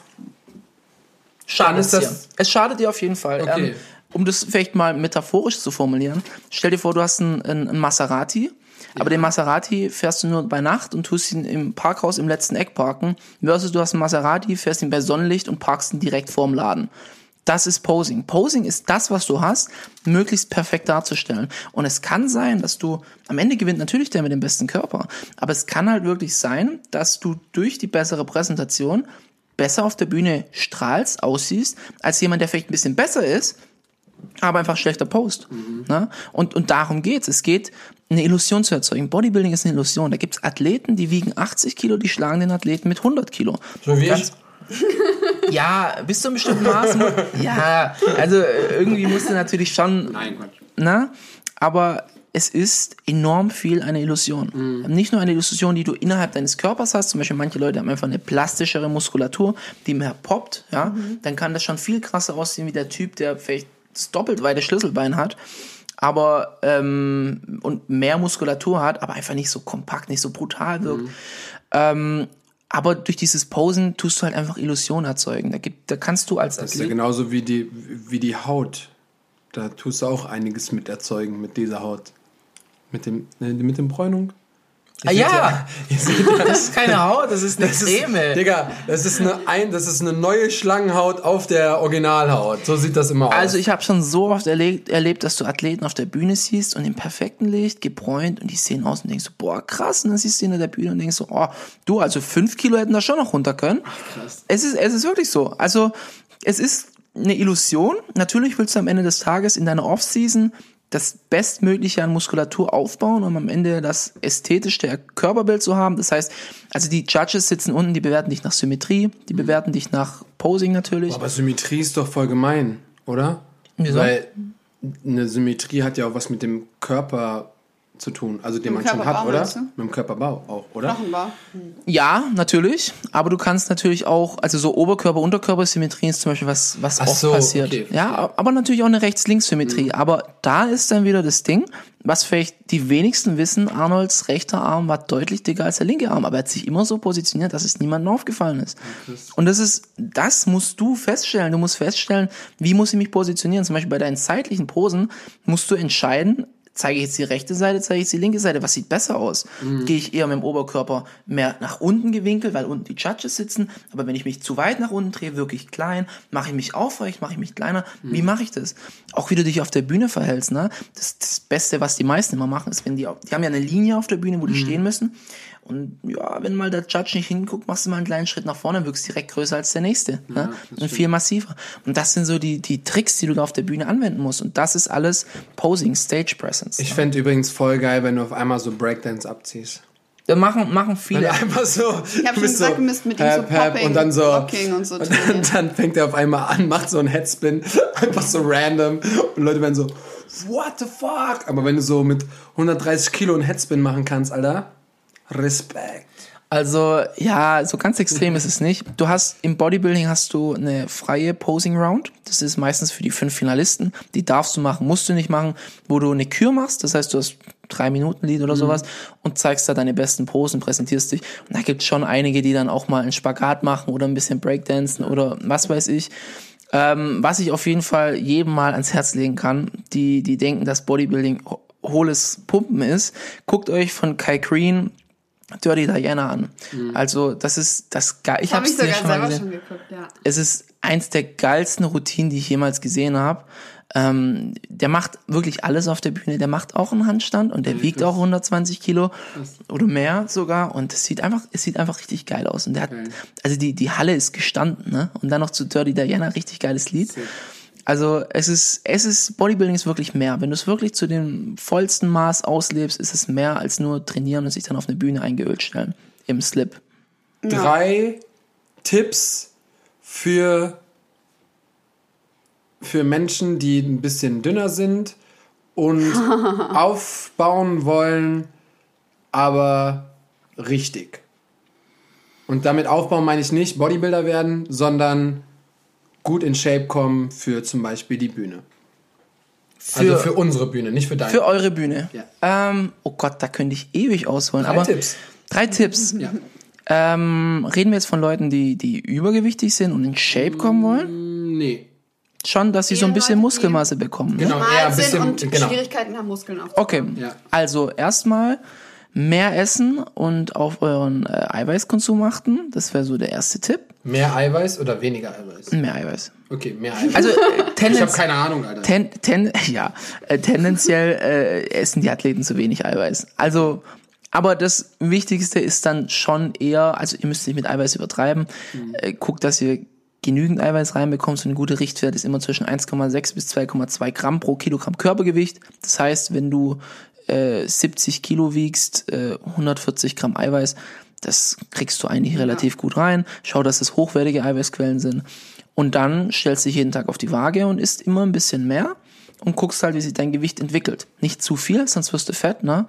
Schadet Dann ist dir. das- Es schadet dir auf jeden Fall. Okay. Ähm, um das vielleicht mal metaphorisch zu formulieren, stell dir vor, du hast einen, einen, Maserati, aber den Maserati fährst du nur bei Nacht und tust ihn im Parkhaus im letzten Eck parken, versus du hast einen Maserati, fährst ihn bei Sonnenlicht und parkst ihn direkt vorm Laden. Das ist Posing. Posing ist das, was du hast, möglichst perfekt darzustellen. Und es kann sein, dass du, am Ende gewinnt natürlich der mit dem besten Körper, aber es kann halt wirklich sein, dass du durch die bessere Präsentation besser auf der Bühne strahlst, aussiehst, als jemand, der vielleicht ein bisschen besser ist, aber einfach schlechter Post. Ne? Und, und darum geht's. Es geht, eine Illusion zu erzeugen. Bodybuilding ist eine Illusion. Da gibt's Athleten, die wiegen 80 Kilo, die schlagen den Athleten mit 100 Kilo. so wie Ganz- Ja, bis zu einem bestimmten Maß. Ja, also äh, irgendwie musst du natürlich schon Nein, Quatsch. ne? Aber es ist enorm viel eine Illusion. Mhm. Nicht nur eine Illusion, die du innerhalb deines Körpers hast. Zum Beispiel manche Leute haben einfach eine plastischere Muskulatur, die mehr poppt. Ja, Mhm. dann kann das schon viel krasser aussehen wie der Typ, der vielleicht das doppelt weite Schlüsselbein hat. Aber ähm, und mehr Muskulatur hat, aber einfach nicht so kompakt, nicht so brutal wirkt. Mhm. Ähm, aber durch dieses Posen tust du halt einfach Illusionen erzeugen. Da, gibt, da kannst du als Das ist ja genauso wie die, wie die Haut. Da tust du auch einiges mit erzeugen, mit dieser Haut. Mit dem, ne, mit dem Bräunung. Ah, ja. seht das ist keine Haut, das ist eine Das ist, Creme. Digga, das ist, eine ein, das ist eine neue Schlangenhaut auf der Originalhaut. So sieht das immer aus. Also ich habe schon so oft erlebt, erlebt, dass du Athleten auf der Bühne siehst und im perfekten Licht, gebräunt und die sehen aus und denkst so, boah, krass. Und dann siehst du ihn in der Bühne und denkst so, oh, du, also fünf Kilo hätten da schon noch runter können. krass. Es ist, es ist wirklich so. Also es ist eine Illusion. Natürlich willst du am Ende des Tages in deiner Offseason das Bestmögliche an Muskulatur aufbauen, um am Ende das ästhetischste Körperbild zu haben. Das heißt, also die Judges sitzen unten, die bewerten dich nach Symmetrie, die bewerten dich nach Posing natürlich. Aber Symmetrie ist doch voll gemein, oder? Wieso? Weil eine Symmetrie hat ja auch was mit dem Körper zu tun, also den Mit man dem schon hat, oder? Mit dem Körperbau auch, oder? Knochenbau. Ja, natürlich. Aber du kannst natürlich auch, also so Oberkörper-Unterkörper-Symmetrie ist zum Beispiel was, was Ach oft so, passiert. okay, ja, aber natürlich auch eine Rechts-Links-Symmetrie. Aber da ist dann wieder das Ding, was vielleicht die wenigsten wissen, Arnolds rechter Arm war deutlich dicker als der linke Arm, aber er hat sich immer so positioniert, dass es niemandem aufgefallen ist. Und das ist, das musst du feststellen. Du musst feststellen, wie muss ich mich positionieren. Zum Beispiel bei deinen zeitlichen Posen musst du entscheiden, zeige ich jetzt die rechte Seite, zeige ich jetzt die linke Seite, was sieht besser aus? Gehe ich eher mit dem Oberkörper mehr nach unten gewinkelt, weil unten die Judges sitzen, aber wenn ich mich zu weit nach unten drehe, wirklich klein, mache ich mich aufrecht, mache ich mich kleiner, wie mache ich das? Auch wie du dich auf der Bühne verhältst, ne? Das, das Beste, was die meisten immer machen, ist, wenn die, die haben ja eine Linie auf der Bühne, wo die stehen müssen und ja, wenn mal der Judge nicht hinguckt, machst du mal einen kleinen Schritt nach vorne, wirkst direkt größer als der nächste. ne? Und viel massiver. Und das sind so die, die Tricks, die du da auf der Bühne anwenden musst. Und das ist alles Posing, Stage Presence. Ich fände übrigens voll geil, wenn du auf einmal so Breakdance abziehst. Da machen, machen viele. du einfach so. Ich hab schon gesagt, wir müssten mit ihm so Popping, und dann so. Rocking und so und dann, dann fängt er auf einmal an, macht so einen Headspin, einfach so random. Und Leute werden so, what the fuck? Aber wenn du so mit 130 Kilo einen Headspin machen kannst, Alter, Respekt. Also, ja, so ganz extrem ist es nicht. Du hast im Bodybuilding hast du eine freie Posing Round. Das ist meistens für die fünf Finalisten. Die darfst du machen, musst du nicht machen, wo du eine Kür machst. Das heißt, du hast drei Minuten Lied oder sowas und zeigst da deine besten Posen, präsentierst dich. Und da gibt's schon einige, die dann auch mal einen Spagat machen oder ein bisschen Breakdancen oder was weiß ich. Ähm, was ich auf jeden Fall jedem mal ans Herz legen kann, die, die denken, dass Bodybuilding ho- hohles Pumpen ist, guckt euch von Kai Green Dirty Diana an. Also das ist das geil. Ich Habe es dir sogar schon mal selber gesehen. schon geguckt, ja. Es ist eins der geilsten Routinen, die ich jemals gesehen habe. Ähm, der macht wirklich alles auf der Bühne. Der macht auch einen Handstand und der wiegt auch 120 Kilo oder mehr sogar. Und es sieht einfach, es sieht einfach richtig geil aus. Und der hat, also die, die Halle ist gestanden, ne? Und dann noch zu Dirty Diana, richtig geiles Lied. Also es ist, es ist, Bodybuilding ist wirklich mehr. Wenn du es wirklich zu dem vollsten Maß auslebst, ist es mehr als nur trainieren und sich dann auf eine Bühne eingeölt stellen. Im Slip. Drei Tipps für, für Menschen, die ein bisschen dünner sind und aufbauen wollen, aber richtig. Und damit aufbauen meine ich nicht Bodybuilder werden, sondern gut in Shape kommen für zum Beispiel die Bühne. also für unsere Bühne, nicht für deine. Für eure Bühne. Ja. Ähm, oh Gott, da könnte ich ewig ausholen. Drei aber Tipps. Drei Tipps. Ja. Ähm, reden wir jetzt von Leuten, die, die übergewichtig sind und in Shape kommen wollen? Nee. Schon, dass sie so ein Eher bisschen Leute, Muskelmasse bekommen. Ne? Genau, eher Mal ein sind bisschen. und genau. Schwierigkeiten haben, Muskeln aufzubauen. Okay, Ja. also erstmal mehr essen und auf euren äh, Eiweißkonsum achten. Das wäre so der erste Tipp. Mehr Eiweiß oder weniger Eiweiß? Mehr Eiweiß. Okay, mehr Eiweiß. Also äh, ich habe keine Ahnung, Alter. ten, ten, ja, äh, tendenziell äh, essen die Athleten zu wenig Eiweiß. Also, aber das Wichtigste ist dann schon eher, also ihr müsst nicht mit Eiweiß übertreiben. Äh, guckt, dass ihr genügend Eiweiß reinbekommt. So eine gute Richtwert ist immer zwischen 1,6 bis 2,2 Gramm pro Kilogramm Körpergewicht. Das heißt, wenn du äh, 70 Kilo wiegst, äh, 140 Gramm Eiweiß, das kriegst du eigentlich relativ gut rein. Schau, dass es hochwertige Eiweißquellen sind. Und dann stellst du dich jeden Tag auf die Waage und isst immer ein bisschen mehr und guckst halt, wie sich dein Gewicht entwickelt. Nicht zu viel, sonst wirst du fett, ne?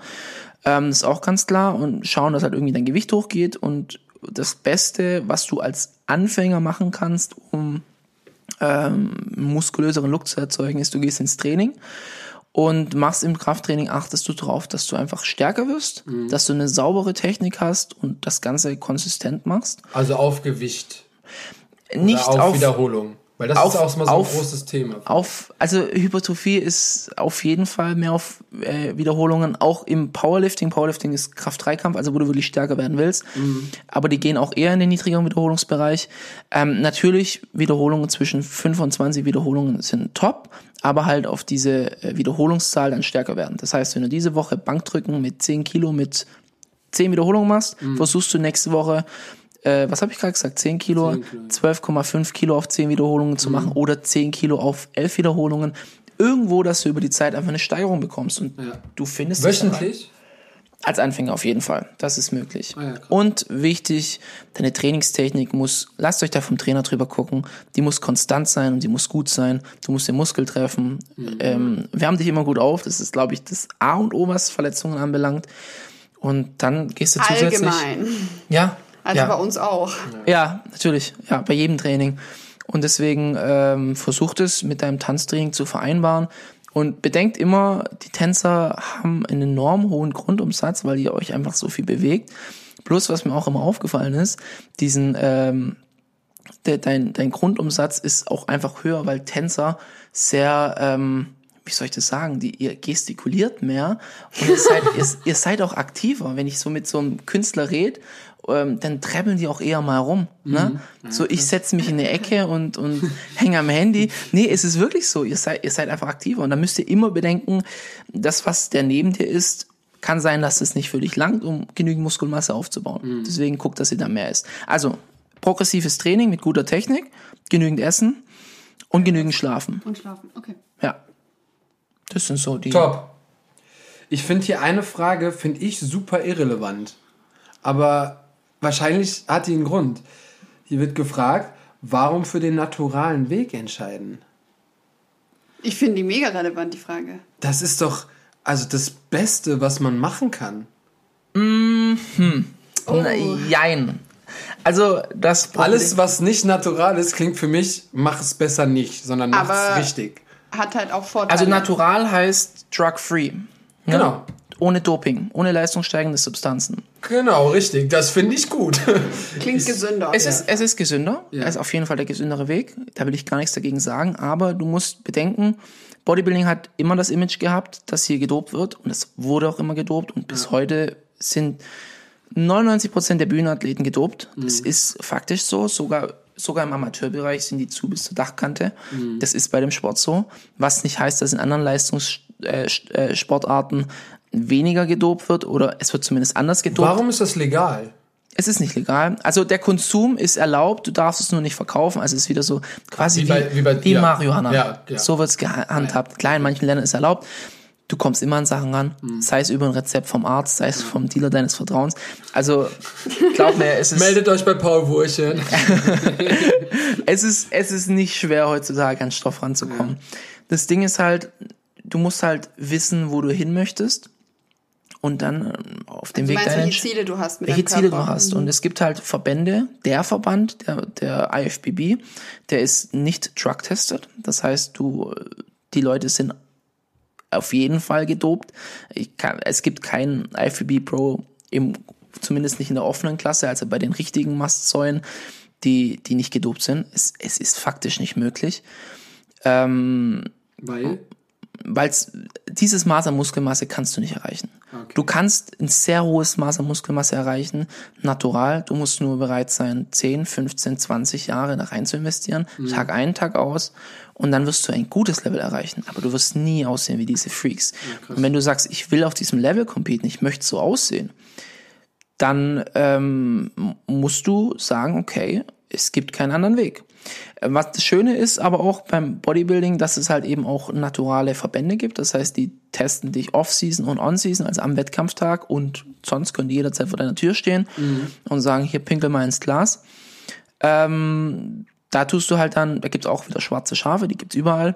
Ähm, das ist auch ganz klar. Und schauen, dass halt irgendwie dein Gewicht hochgeht. Und das Beste, was du als Anfänger machen kannst, um ähm, muskulöseren Look zu erzeugen, ist, du gehst ins Training und machst im Krafttraining, achtest du darauf, dass du einfach stärker wirst, dass du eine saubere Technik hast und das Ganze konsistent machst. Also auf Gewicht. Nicht auf, auf, Wiederholung. Weil das auf- ist auch mal so auf- ein großes Thema. auf, also Hypertrophie ist auf jeden Fall mehr auf äh, Wiederholungen, auch im Powerlifting. Powerlifting ist Kraft-3-Kampf, also wo du wirklich stärker werden willst. Aber die gehen auch eher in den niedrigeren Wiederholungsbereich. Ähm, natürlich, Wiederholungen zwischen 25 Wiederholungen sind top, aber halt auf diese äh, Wiederholungszahl dann stärker werden. Das heißt, wenn du diese Woche Bankdrücken mit 10 Kilo mit 10 Wiederholungen machst, versuchst du nächste Woche äh, was habe ich gerade gesagt, 10 Kilo, 12,5 Kilo auf 10 Wiederholungen zu machen oder 10 Kilo auf 11 Wiederholungen. irgendwo, dass du über die Zeit einfach eine Steigerung bekommst und Ja. du findest. Wöchentlich? Als Anfänger auf jeden Fall. Das ist möglich. Ah ja, und wichtig, deine Trainingstechnik muss, lasst euch da vom Trainer drüber gucken, die muss konstant sein und die muss gut sein. Du musst den Muskel treffen. Mhm. Ähm, wärm dich immer gut auf. Das ist, glaube ich, das A und O, was Verletzungen anbelangt. Und dann gehst du zusätzlich. Allgemein. Ja. Also ja. bei uns auch. Ja, natürlich. Ja, bei jedem Training. Und deswegen ähm, versucht es mit deinem Tanztraining zu vereinbaren. Und bedenkt immer, die Tänzer haben einen enorm hohen Grundumsatz, weil ihr euch einfach so viel bewegt. Bloß, was mir auch immer aufgefallen ist, diesen, ähm, der, dein, dein Grundumsatz ist auch einfach höher, weil Tänzer sehr, ähm, wie soll ich das sagen, die, ihr gestikuliert mehr und ihr seid, ihr, ihr seid auch aktiver. Wenn ich so mit so einem Künstler red, ähm, dann trebbeln die auch eher mal rum. Ne? So, ich setze mich in eine Ecke und, und hänge am Handy. Nee, es ist wirklich so, ihr seid, ihr seid einfach aktiver. Und da müsst ihr immer bedenken, das, was der neben dir ist, kann sein, dass es nicht für dich langt, um genügend Muskelmasse aufzubauen. Deswegen guckt, dass ihr da mehr isst. Also, progressives Training mit guter Technik, genügend Essen und genügend Schlafen. Und schlafen. Okay. Ja. Das sind so die. Top. Ich finde hier eine Frage, finde ich super irrelevant. Aber wahrscheinlich hat die einen Grund. Hier wird gefragt, warum für den naturalen Weg entscheiden? Ich finde die mega relevant, die Frage. Das ist doch also das Beste, was man machen kann. Na, Jein. Also, das Problem- Alles, was nicht natural ist, klingt für mich, mach es besser nicht, sondern mach es richtig. Hat halt auch Vorteile. Also, natural heißt drug-free. Ne? Genau. Ohne Doping, ohne leistungssteigende Substanzen. Genau, richtig. Das finde ich gut. Klingt gesünder. Es, ist, es ist gesünder. Ja. Es ist auf jeden Fall der gesündere Weg. Da will ich gar nichts dagegen sagen. Aber du musst bedenken, Bodybuilding hat immer das Image gehabt, dass hier gedopt wird. Und es wurde auch immer gedopt. Und bis heute sind 99% der Bühnenathleten gedopt. Das ist faktisch so. Sogar, sogar im Amateurbereich sind die zu bis zur Dachkante. Das ist bei dem Sport so. Was nicht heißt, dass in anderen Leistungssportarten weniger gedopt wird oder es wird zumindest anders gedopt. Warum ist das legal? Es ist nicht legal. Also der Konsum ist erlaubt, du darfst es nur nicht verkaufen. Also es ist wieder so quasi Wie wie, bei- wie bei- wie ja. Marihuana. Ja, ja. So wird's gehandhabt. Klar, in manchen Ländern ist erlaubt. Du kommst immer an Sachen ran, Mhm. sei es über ein Rezept vom Arzt, sei es vom Dealer deines Vertrauens. Also glaub mir, es ist, Meldet euch bei Paul Wurchen. es ist, es ist nicht schwer heutzutage an Stoff ranzukommen. Das Ding ist halt, du musst halt wissen, wo du hin möchtest und dann ähm, auf dem du Weg deiner welche Ziele du hast mit welche Ziele Körper. du hast. Und es gibt halt Verbände, der Verband, der, der IFBB, der ist nicht drug-tested. Das heißt, du, die Leute sind auf jeden Fall gedopt. Ich kann, es gibt keinen IFBB Pro, im, zumindest nicht in der offenen Klasse, also bei den richtigen Mastsäulen, die, die nicht gedopt sind. Es, es ist faktisch nicht möglich. Ähm, Weil? weil dieses Maß an Muskelmasse kannst du nicht erreichen. Du kannst ein sehr hohes Maß an Muskelmasse erreichen, natural. Du musst nur bereit sein, 10, 15, 20 Jahre da rein zu investieren, Tag ein, Tag aus. Und dann wirst du ein gutes Level erreichen. Aber du wirst nie aussehen wie diese Freaks. und wenn du sagst, ich will auf diesem Level competen, ich möchte so aussehen, dann ähm, musst du sagen, okay, es gibt keinen anderen Weg. Äh, Was das Schöne ist aber auch beim Bodybuilding, dass es halt eben auch naturale Verbände gibt. Das heißt, die testen dich Off-Season und On-Season, also am Wettkampftag und sonst können die jederzeit vor deiner Tür stehen und sagen, hier pinkel mal ins Glas. Ähm, da tust du halt dann, da gibt's auch wieder schwarze Schafe, die gibt's überall,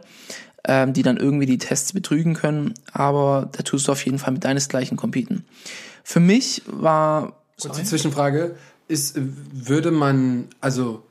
ähm, die dann irgendwie die Tests betrügen können, aber da tust du auf jeden Fall mit deinesgleichen competen. Für mich war Kurze Zwischenfrage. Ist, würde man, also,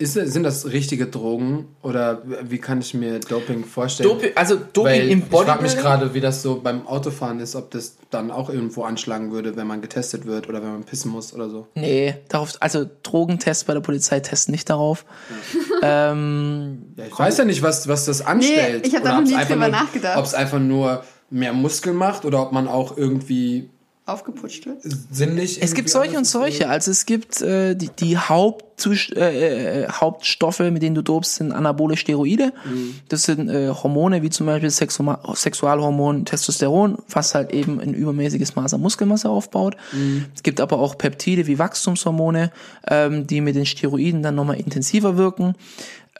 ist, sind das richtige Drogen oder wie kann ich mir Doping vorstellen? Doping, also Doping Weil im ich frage mich Bodybuilding. gerade, wie das so beim Autofahren ist, ob das dann auch irgendwo anschlagen würde, wenn man getestet wird oder wenn man pissen muss oder so. Nee, darauf, also Drogentests bei der Polizei testen nicht darauf. ähm, Ja, ich weiß ja nicht, was, was das anstellt. ich hab da noch ob's nie einfach drüber nur, nachgedacht. Ob es einfach nur mehr Muskeln macht oder ob man auch irgendwie Aufgeputscht wird. sinnlich. es gibt solche und solche. Also es gibt äh, die, die Hauptzus äh, äh, Hauptstoffe, mit denen du dopst, sind anabole Steroide. Das sind äh, Hormone wie zum Beispiel Sexuma Sexualhormon Testosteron, was halt eben ein übermäßiges Maß an Muskelmasse aufbaut. Es gibt aber auch Peptide wie Wachstumshormone, ähm, die mit den Steroiden dann nochmal intensiver wirken.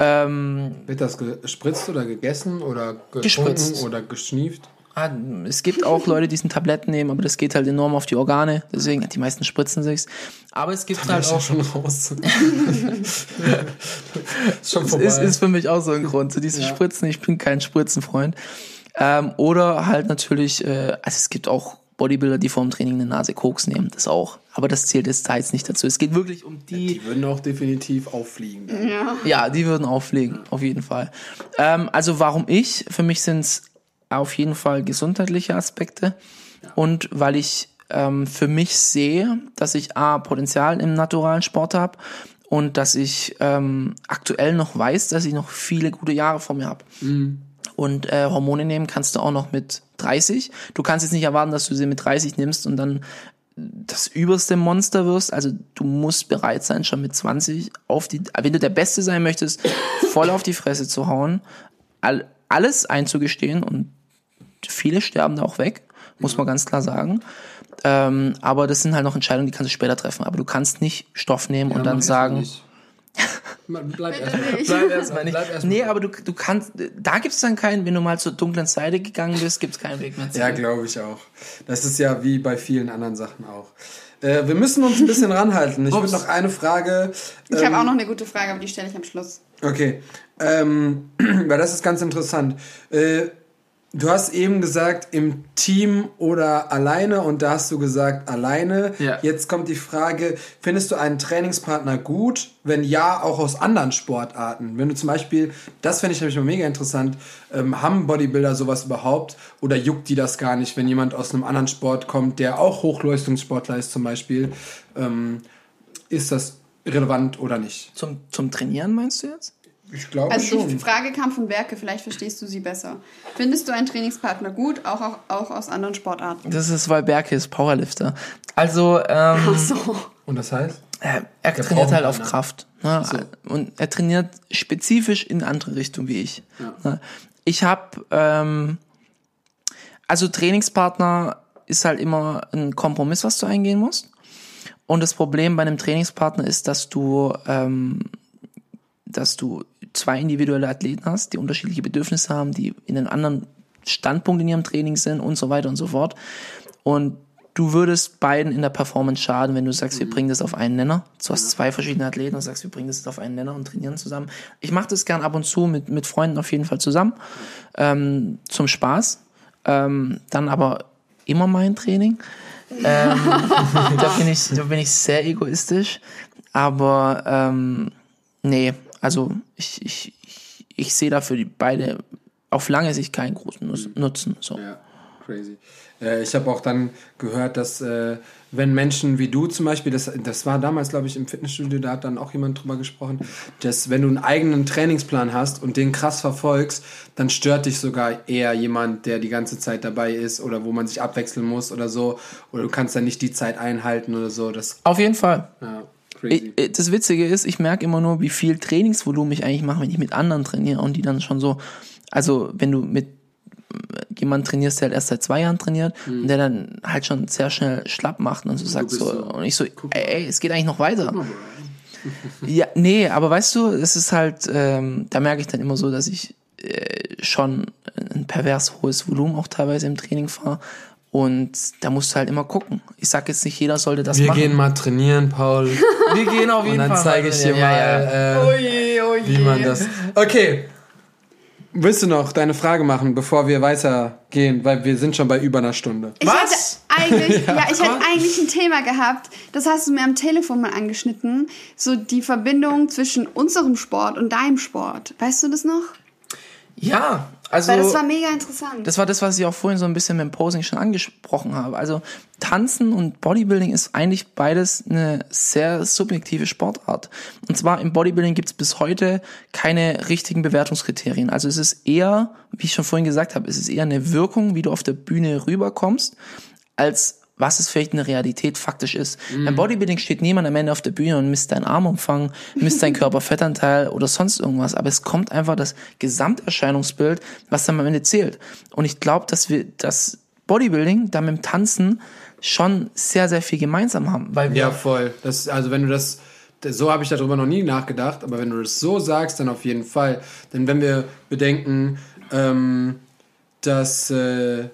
Ähm, Wird das gespritzt oder gegessen oder getrunken Gespritzt. oder geschnieft? Ah, es gibt auch Leute, die diesen Tabletten nehmen, aber das geht halt enorm auf die Organe. Deswegen, die meisten spritzen sich's. Aber es gibt halt ist auch schon raus. ist schon Das vorbei. ist, ist für mich auch so ein Grund. So diese Ja. Spritzen, ich bin kein Spritzenfreund. Ähm, oder halt natürlich, äh, also es gibt auch Bodybuilder, die vor dem Training eine Nase Koks nehmen, das auch. Aber das zählt jetzt da jetzt nicht dazu. Es geht wirklich um die, die würden auch definitiv auffliegen. Ja. ja, die würden auffliegen, auf jeden Fall. Ähm, also warum ich? Für mich sind es auf jeden Fall gesundheitliche Aspekte und weil ich ähm, für mich sehe, dass ich A, Potenzial im naturalen Sport habe und dass ich ähm, aktuell noch weiß, dass ich noch viele gute Jahre vor mir habe. Und äh, Hormone nehmen kannst du auch noch mit 30. Du kannst jetzt nicht erwarten, dass du sie mit 30 nimmst und dann das überste Monster wirst. Also du musst bereit sein, schon mit 20 auf die, wenn du der Beste sein möchtest, voll auf die Fresse zu hauen, all, alles einzugestehen und viele sterben da auch weg, muss man ganz klar sagen. Ähm, aber das sind halt noch Entscheidungen, die kannst du später treffen. Aber du kannst nicht Stoff nehmen und Ja, dann mach sagen, erst mal nicht. Bleib erstmal. nicht. Bleib erstmal nicht. Bleib erst mal. nee, aber du, du kannst, da gibt's dann keinen, wenn du mal zur dunklen Seite gegangen bist, gibt's keinen Weg mehr zurück. Ja, glaube ich auch. Das ist ja wie bei vielen anderen Sachen auch. Äh, wir müssen uns ein bisschen ranhalten. Ich würde noch eine Frage. Ich ähm, habe auch noch eine gute Frage, aber die stelle ich am Schluss. Okay, ähm, weil das ist ganz interessant. Äh, du hast eben gesagt, im Team oder alleine und da hast du gesagt, alleine. Ja. Jetzt kommt die Frage, findest du einen Trainingspartner gut? Wenn ja, auch aus anderen Sportarten. Wenn du zum Beispiel, das fände ich nämlich mal mega interessant, ähm, haben Bodybuilder sowas überhaupt oder juckt die das gar nicht, wenn jemand aus einem anderen Sport kommt, der auch Hochleistungssportler ist zum Beispiel, ähm, ist das relevant oder nicht? Zum, zum Trainieren meinst du jetzt? Ich glaube Also schon. die Frage kam von Werke, vielleicht verstehst du sie besser. Findest du einen Trainingspartner gut, auch, auch, auch aus anderen Sportarten? Das ist, weil Berke ist Powerlifter. Also, ähm, Ach so. Und das heißt? äh, er Der trainiert halt auf einen. Kraft. Ne? Und er trainiert spezifisch in eine andere Richtung wie ich. Ne? Ich habe, ähm, also Trainingspartner ist halt immer ein Kompromiss, was du eingehen musst. Und das Problem bei einem Trainingspartner ist, dass du, ähm, dass du zwei individuelle Athleten hast, die unterschiedliche Bedürfnisse haben, die in einem anderen Standpunkt in ihrem Training sind und so weiter und so fort. Und du würdest beiden in der Performance schaden, wenn du sagst, wir bringen das auf einen Nenner. Du hast zwei verschiedene Athleten und sagst, wir bringen das auf einen Nenner und trainieren zusammen. Ich mache das gern ab und zu mit, mit Freunden auf jeden Fall zusammen, ähm, zum Spaß. Ähm, dann aber immer mein Training. Ähm, da, bin ich, da bin ich sehr egoistisch. Aber ähm, nee, also ich, ich, ich, ich sehe dafür die beide auf lange Sicht keinen großen Nus- Nutzen. So. Ja, crazy. Äh, ich habe auch dann gehört, dass äh, wenn Menschen wie du zum Beispiel, das, das war damals, glaube ich, im Fitnessstudio, da hat dann auch jemand drüber gesprochen, dass wenn du einen eigenen Trainingsplan hast und den krass verfolgst, dann stört dich sogar eher jemand, der die ganze Zeit dabei ist oder wo man sich abwechseln muss oder so. Oder du kannst dann nicht die Zeit einhalten oder so. Das, Auf jeden Fall. ja, crazy. Ich- Das Witzige ist, ich merke immer nur, wie viel Trainingsvolumen ich eigentlich mache, wenn ich mit anderen trainiere und die dann schon so, also wenn du mit jemand trainierst, der halt erst seit zwei Jahren trainiert und der dann halt schon sehr schnell schlapp macht und so sagt so, so, und ich so, ey, ey, es geht eigentlich noch weiter. Ja, nee, aber weißt du, es ist halt, ähm, da merke ich dann immer so, dass ich äh, schon ein pervers hohes Volumen auch teilweise im Training fahre. Und da musst du halt immer gucken. Ich sag jetzt nicht, jeder sollte das Wir machen. gehen mal trainieren, Paul. wir gehen auf Und jeden dann Fall. zeige ich dir ja, mal, Ja. Äh, Oje, oje. wie man das. Okay. Willst du noch deine Frage machen, bevor wir weitergehen? Weil wir sind schon bei über einer Stunde. Ich Was? eigentlich, ja, ich hätte eigentlich ein Thema gehabt, das hast du mir am Telefon mal angeschnitten, so die Verbindung zwischen unserem Sport und deinem Sport. Weißt du das noch? Ja, also Weil das war mega interessant. das war das, was ich auch vorhin so ein bisschen mit dem Posing schon angesprochen habe. Also Tanzen und Bodybuilding ist eigentlich beides eine sehr subjektive Sportart. Und zwar im Bodybuilding gibt es bis heute keine richtigen Bewertungskriterien. Also es ist eher, wie ich schon vorhin gesagt habe, es ist eher eine Wirkung, wie du auf der Bühne rüberkommst, als was es vielleicht in der Realität faktisch ist. Beim Bodybuilding steht niemand am Ende auf der Bühne und misst deinen Armumfang, misst deinen Körperfettanteil oder sonst irgendwas. Aber es kommt einfach das Gesamterscheinungsbild, was dann am Ende zählt. Und ich glaube, dass wir das Bodybuilding da mit dem Tanzen schon sehr, sehr viel gemeinsam haben. Weil Ja, voll. Das, also wenn du das so habe ich darüber noch nie nachgedacht, aber wenn du das so sagst, dann auf jeden Fall. Denn wenn wir bedenken, ähm, dass, äh,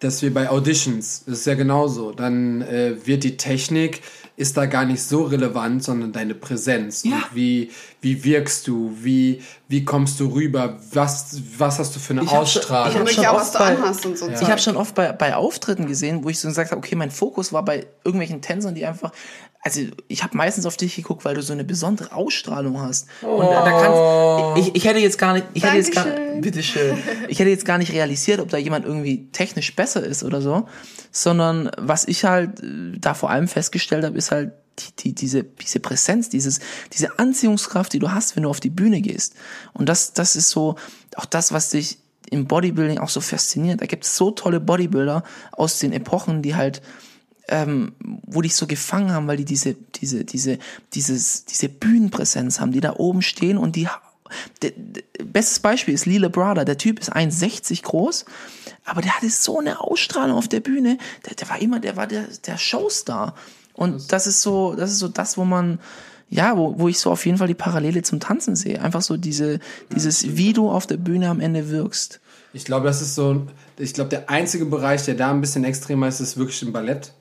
dass wir bei Auditions, das ist ja genauso, dann äh, wird die Technik ist da gar nicht so relevant, sondern deine Präsenz. Ja. Und wie, wie wirkst du? Wie, wie kommst du rüber? Was, was hast du für eine Ich hab schon- Ausstrahlung? ich hab Wirklich schon so. Zeug. habe schon oft bei, bei Auftritten gesehen, wo ich so gesagt habe, okay, mein Fokus war bei irgendwelchen Tänzern, die einfach, also ich habe meistens auf dich geguckt, weil du so eine besondere Ausstrahlung hast. Und da, da kannst, ich, ich hätte jetzt gar nicht, ich hätte jetzt gar, bitteschön, ich hätte jetzt gar nicht realisiert, ob da jemand irgendwie technisch besser ist oder so, sondern was ich halt äh, da vor allem festgestellt habe, ist halt die, die, diese, diese Präsenz, dieses, diese Anziehungskraft, die du hast, wenn du auf die Bühne gehst. Und das, das ist so auch das, was dich im Bodybuilding auch so fasziniert. Da gibt es so tolle Bodybuilder aus den Epochen, die halt, ähm, wo dich so gefangen haben, weil die diese, diese, diese, dieses, diese Bühnenpräsenz haben, die da oben stehen und die bestes Beispiel ist Lila Brother. Der Typ ist 1,60 groß, aber der hatte so eine Ausstrahlung auf der Bühne. Der, der war immer, der war der, der Showstar. Und das ist so, das ist so das, wo man, ja, wo, wo ich so auf jeden Fall die Parallele zum Tanzen sehe. Einfach so diese, dieses, wie du auf der Bühne am Ende wirkst. Ich glaube, das ist so, ich glaube, der einzige Bereich, der da ein bisschen extremer ist, ist wirklich im Ballett.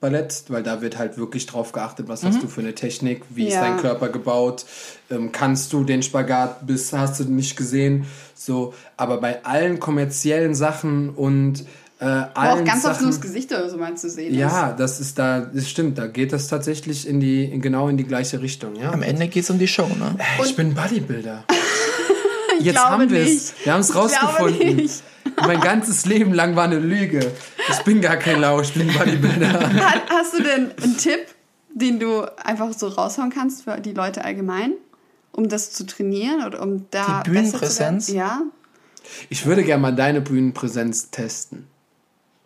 Ballett, weil da wird halt wirklich drauf geachtet, was hast du für eine Technik, wie ist Ja. dein Körper gebaut, ähm, kannst du den Spagat bis, hast du nicht gesehen, so, aber bei allen kommerziellen Sachen und äh, allen auch ganz oft Sachen, nur das Gesicht oder so mal zu sehen ja, das ist da, das stimmt, da geht das tatsächlich in die, in, genau in die gleiche Richtung, ja. Am Ende geht's um die Show, ne? Ich bin Bodybuilder. Jetzt haben wir es. Wir haben es rausgefunden. Mein ganzes Leben lang war eine Lüge. Ich bin gar kein Lauch, ich bin Bodybuilder. hast du denn einen Tipp, den du einfach so raushauen kannst für die Leute allgemein, um das zu trainieren oder um da Die besser Bühnenpräsenz? Ja. Ich würde gerne mal deine Bühnenpräsenz testen.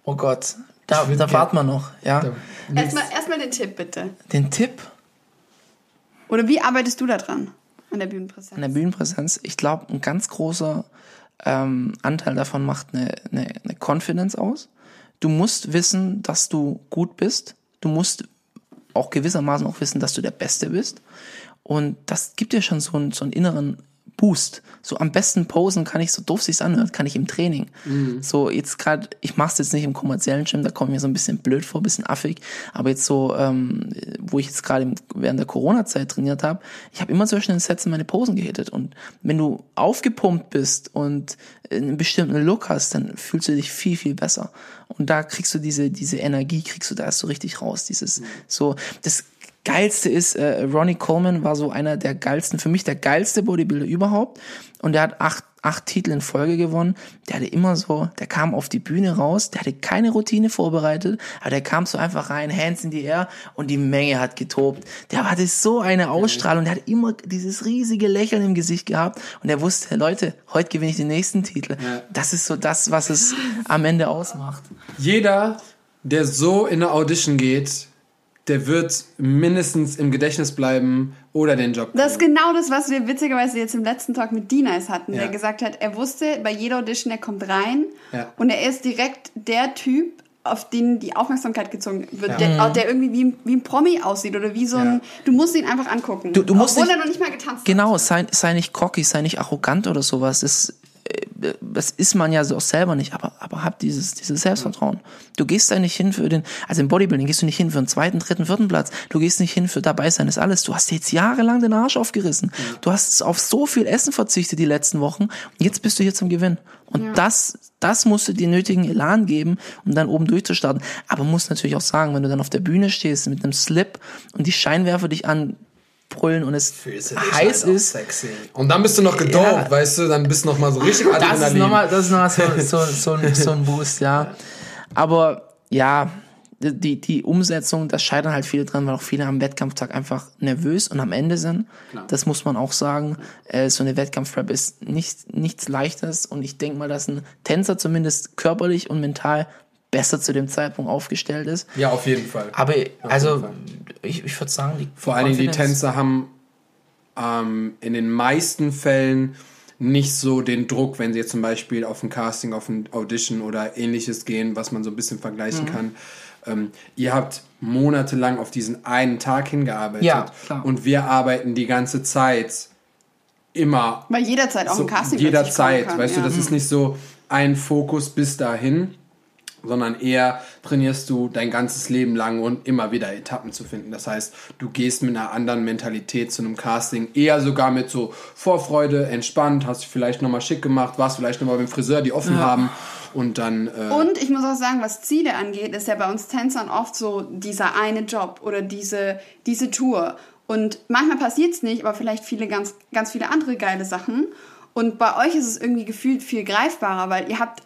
Oh Gott. Da, da gern- warten wir noch, ja. Erstmal erstmal den Tipp bitte. Den Tipp Oder wie arbeitest du da dran an der Bühnenpräsenz? an der Bühnenpräsenz, ich glaube, ein ganz großer ähm, Anteil davon macht eine, eine, eine Confidence aus. Du musst wissen, dass du gut bist. Du musst auch gewissermaßen auch wissen, dass du der Beste bist. Und das gibt dir schon so einen, so einen inneren Boost. So am besten posen kann ich, so doof sich's anhört, kann ich im Training. So jetzt gerade, ich mach's jetzt nicht im kommerziellen Gym, da komme ich mir so ein bisschen blöd vor, ein bisschen affig. Aber jetzt so, ähm, wo ich jetzt gerade während der Corona-Zeit trainiert habe, ich habe immer zwischen den Sätzen meine Posen gehittet. Und wenn du aufgepumpt bist und einen bestimmten Look hast, dann fühlst du dich viel, viel besser. Und da kriegst du diese, diese Energie, kriegst du da erst so richtig raus. Dieses, so, das Geilste ist, äh, Ronnie Coleman war so einer der geilsten, für mich der geilste Bodybuilder überhaupt. Und der hat acht, acht Titel in Folge gewonnen. Der hatte immer so, der kam auf die Bühne raus, der hatte keine Routine vorbereitet, aber der kam so einfach rein, Hands in die Air und die Menge hat getobt. Der hatte so eine Ausstrahlung, der hat immer dieses riesige Lächeln im Gesicht gehabt und er wusste, Leute, heute gewinne ich den nächsten Titel. Ja. Das ist so das, was es am Ende ausmacht. Jeder, der so in eine Audition geht, der wird mindestens im Gedächtnis bleiben oder den Job. Das ist genau das, was wir witzigerweise jetzt im letzten Talk mit Dinas hatten, Ja. der gesagt hat, er wusste bei jeder Audition, er kommt rein Ja. und er ist direkt der Typ, auf den die Aufmerksamkeit gezogen wird, Ja. der, der irgendwie wie, ein- wie ein Promi aussieht oder wie so ein, Ja. du musst ihn einfach angucken. Du- du musst obwohl nicht- er noch nicht mal getanzt Genau, hat. sei, sei nicht cocky, sei nicht arrogant oder sowas. Das, das ist man ja so auch selber nicht, aber, aber hab dieses, dieses Selbstvertrauen. Du gehst da nicht hin für den, also im Bodybuilding gehst du nicht hin für einen zweiten, dritten, vierten Platz. Du gehst nicht hin für dabei sein ist alles. Du hast jetzt jahrelang den Arsch aufgerissen. Du hast auf so viel Essen verzichtet die letzten Wochen jetzt bist du hier zum Gewinn. Und das, das musst du dir nötigen Elan geben, um dann oben durchzustarten. Aber musst natürlich auch sagen, wenn du dann auf der Bühne stehst mit einem Slip und die Scheinwerfer dich anbrüllen und es heiß ist, Sexy. Und dann bist du noch gedopt, Ja. weißt du, dann bist du noch mal so richtig Adrenalin. das ist nochmal, das ist nochmal so, so, so, ein, so ein Boost, ja. Aber ja, die, die Umsetzung, das scheitern halt viele dran, weil auch viele am Wettkampftag einfach nervös und am Ende sind. Das muss man auch sagen. Äh, so eine Wettkampfprep ist nicht, nichts Leichtes und ich denke mal, dass ein Tänzer zumindest körperlich und mental besser zu dem Zeitpunkt aufgestellt ist. Ja, auf jeden Fall. Aber jeden also, Fall. ich, ich würde sagen, die Vor allen Dingen die Tänzer haben ähm, in den meisten Fällen nicht so den Druck, wenn sie jetzt zum Beispiel auf ein Casting, auf ein Audition oder ähnliches gehen, was man so ein bisschen vergleichen kann. ähm, ihr habt monatelang auf diesen einen Tag hingearbeitet Ja, klar. und wir arbeiten die ganze Zeit immer Weil jederzeit auch so ein Casting jederzeit, kann, weißt ja. du, das ist nicht so ein Fokus bis dahin, sondern eher trainierst du dein ganzes Leben lang und immer wieder Etappen zu finden. Das heißt, du gehst mit einer anderen Mentalität zu einem Casting, eher sogar mit so Vorfreude, entspannt, hast dich vielleicht nochmal schick gemacht, warst vielleicht nochmal beim Friseur, die offen haben und dann äh, Und ich muss auch sagen, was Ziele angeht, ist ja bei uns Tänzern oft so dieser eine Job oder diese, diese Tour. Und manchmal passiert es nicht, aber vielleicht viele ganz, ganz viele andere geile Sachen. Und bei euch ist es irgendwie gefühlt viel greifbarer, weil ihr habt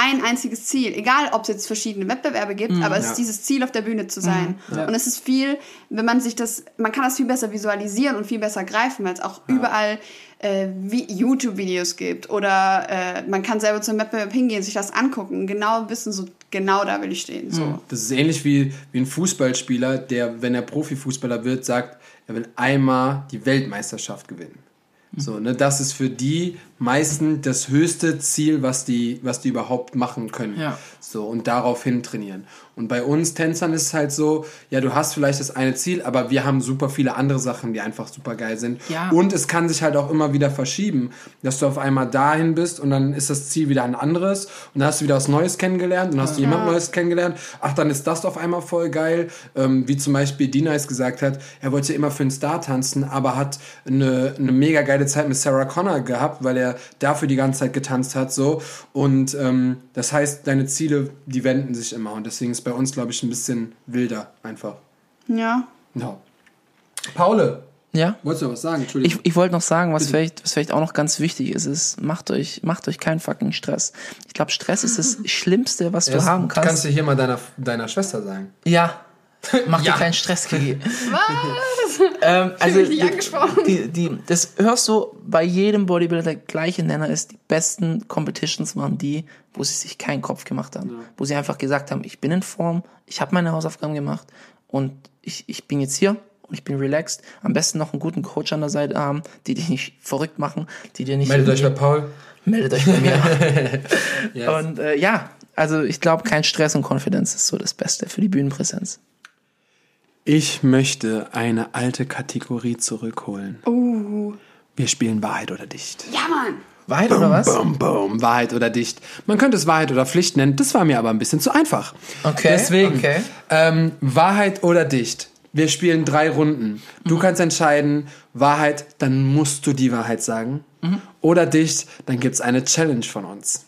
ein einziges Ziel, egal ob es jetzt verschiedene Wettbewerbe gibt, aber es ja. ist dieses Ziel, auf der Bühne zu sein. Und es ist viel, wenn man sich das, man kann das viel besser visualisieren und viel besser greifen, weil es auch überall äh, wie YouTube-Videos gibt oder äh, man kann selber zum Wettbewerb hingehen, sich das angucken, genau wissen, so genau da will ich stehen. So. Das ist ähnlich wie, wie ein Fußballspieler, der, wenn er Profifußballer wird, sagt, er will einmal die Weltmeisterschaft gewinnen. So, ne, das ist für die meisten das höchste Ziel, was die, was die überhaupt machen können. Ja. So, und daraufhin trainieren. Und bei uns Tänzern ist es halt so, ja, du hast vielleicht das eine Ziel, aber wir haben super viele andere Sachen, die einfach super geil sind. Ja. Und es kann sich halt auch immer wieder verschieben, dass du auf einmal dahin bist und dann ist das Ziel wieder ein anderes und dann hast du wieder was Neues kennengelernt und hast du jemand Neues kennengelernt. Ach, dann ist das auf einmal voll geil. Ähm, wie zum Beispiel Dinice gesagt hat, er wollte immer für einen Star tanzen, aber hat eine, eine mega geile Zeit mit Sarah Connor gehabt, weil er dafür die ganze Zeit getanzt hat. so Und ähm, das heißt, deine Ziele, die wenden sich immer und deswegen ist bei uns, glaube ich, ein bisschen wilder einfach. Ja. Ja. Paule, Ja? wolltest du was sagen? Entschuldigung. Ich, ich wollte noch sagen, was vielleicht, was vielleicht auch noch ganz wichtig ist, ist, macht euch, macht euch keinen fucking Stress. Ich glaube, Stress ist das Schlimmste, was du Das haben kannst. Kannst du hier mal deiner, deiner Schwester sagen? ja. Mach Ja. dir keinen Stress, Kiki. ähm, also, die, angesprochen. die, die, das hörst du bei jedem Bodybuilder, der gleiche Nenner ist, die besten Competitions waren die, wo sie sich keinen Kopf gemacht haben. Wo sie einfach gesagt haben, ich bin in Form, ich habe meine Hausaufgaben gemacht und ich, ich bin jetzt hier und ich bin relaxed. Am besten noch einen guten Coach an der Seite haben, die dich nicht verrückt machen, die dir nicht... Meldet euch bei Paul. meldet euch bei mir. Und äh, ja, also ich glaube, kein Stress und Konfidenz ist so das Beste für die Bühnenpräsenz. Ich möchte eine alte Kategorie zurückholen. Uh. Wir spielen Wahrheit oder Dicht. Ja, Mann. Wahrheit oder was? Boom, boom, Wahrheit oder Dicht. Man könnte es Wahrheit oder Pflicht nennen. Das war mir aber ein bisschen zu einfach. Okay, Deswegen, okay. Ähm, Wahrheit oder Dicht. Wir spielen drei Runden. Du Mhm. kannst entscheiden, Wahrheit, dann musst du die Wahrheit sagen. Mhm. Oder Dicht, dann gibt's eine Challenge von uns,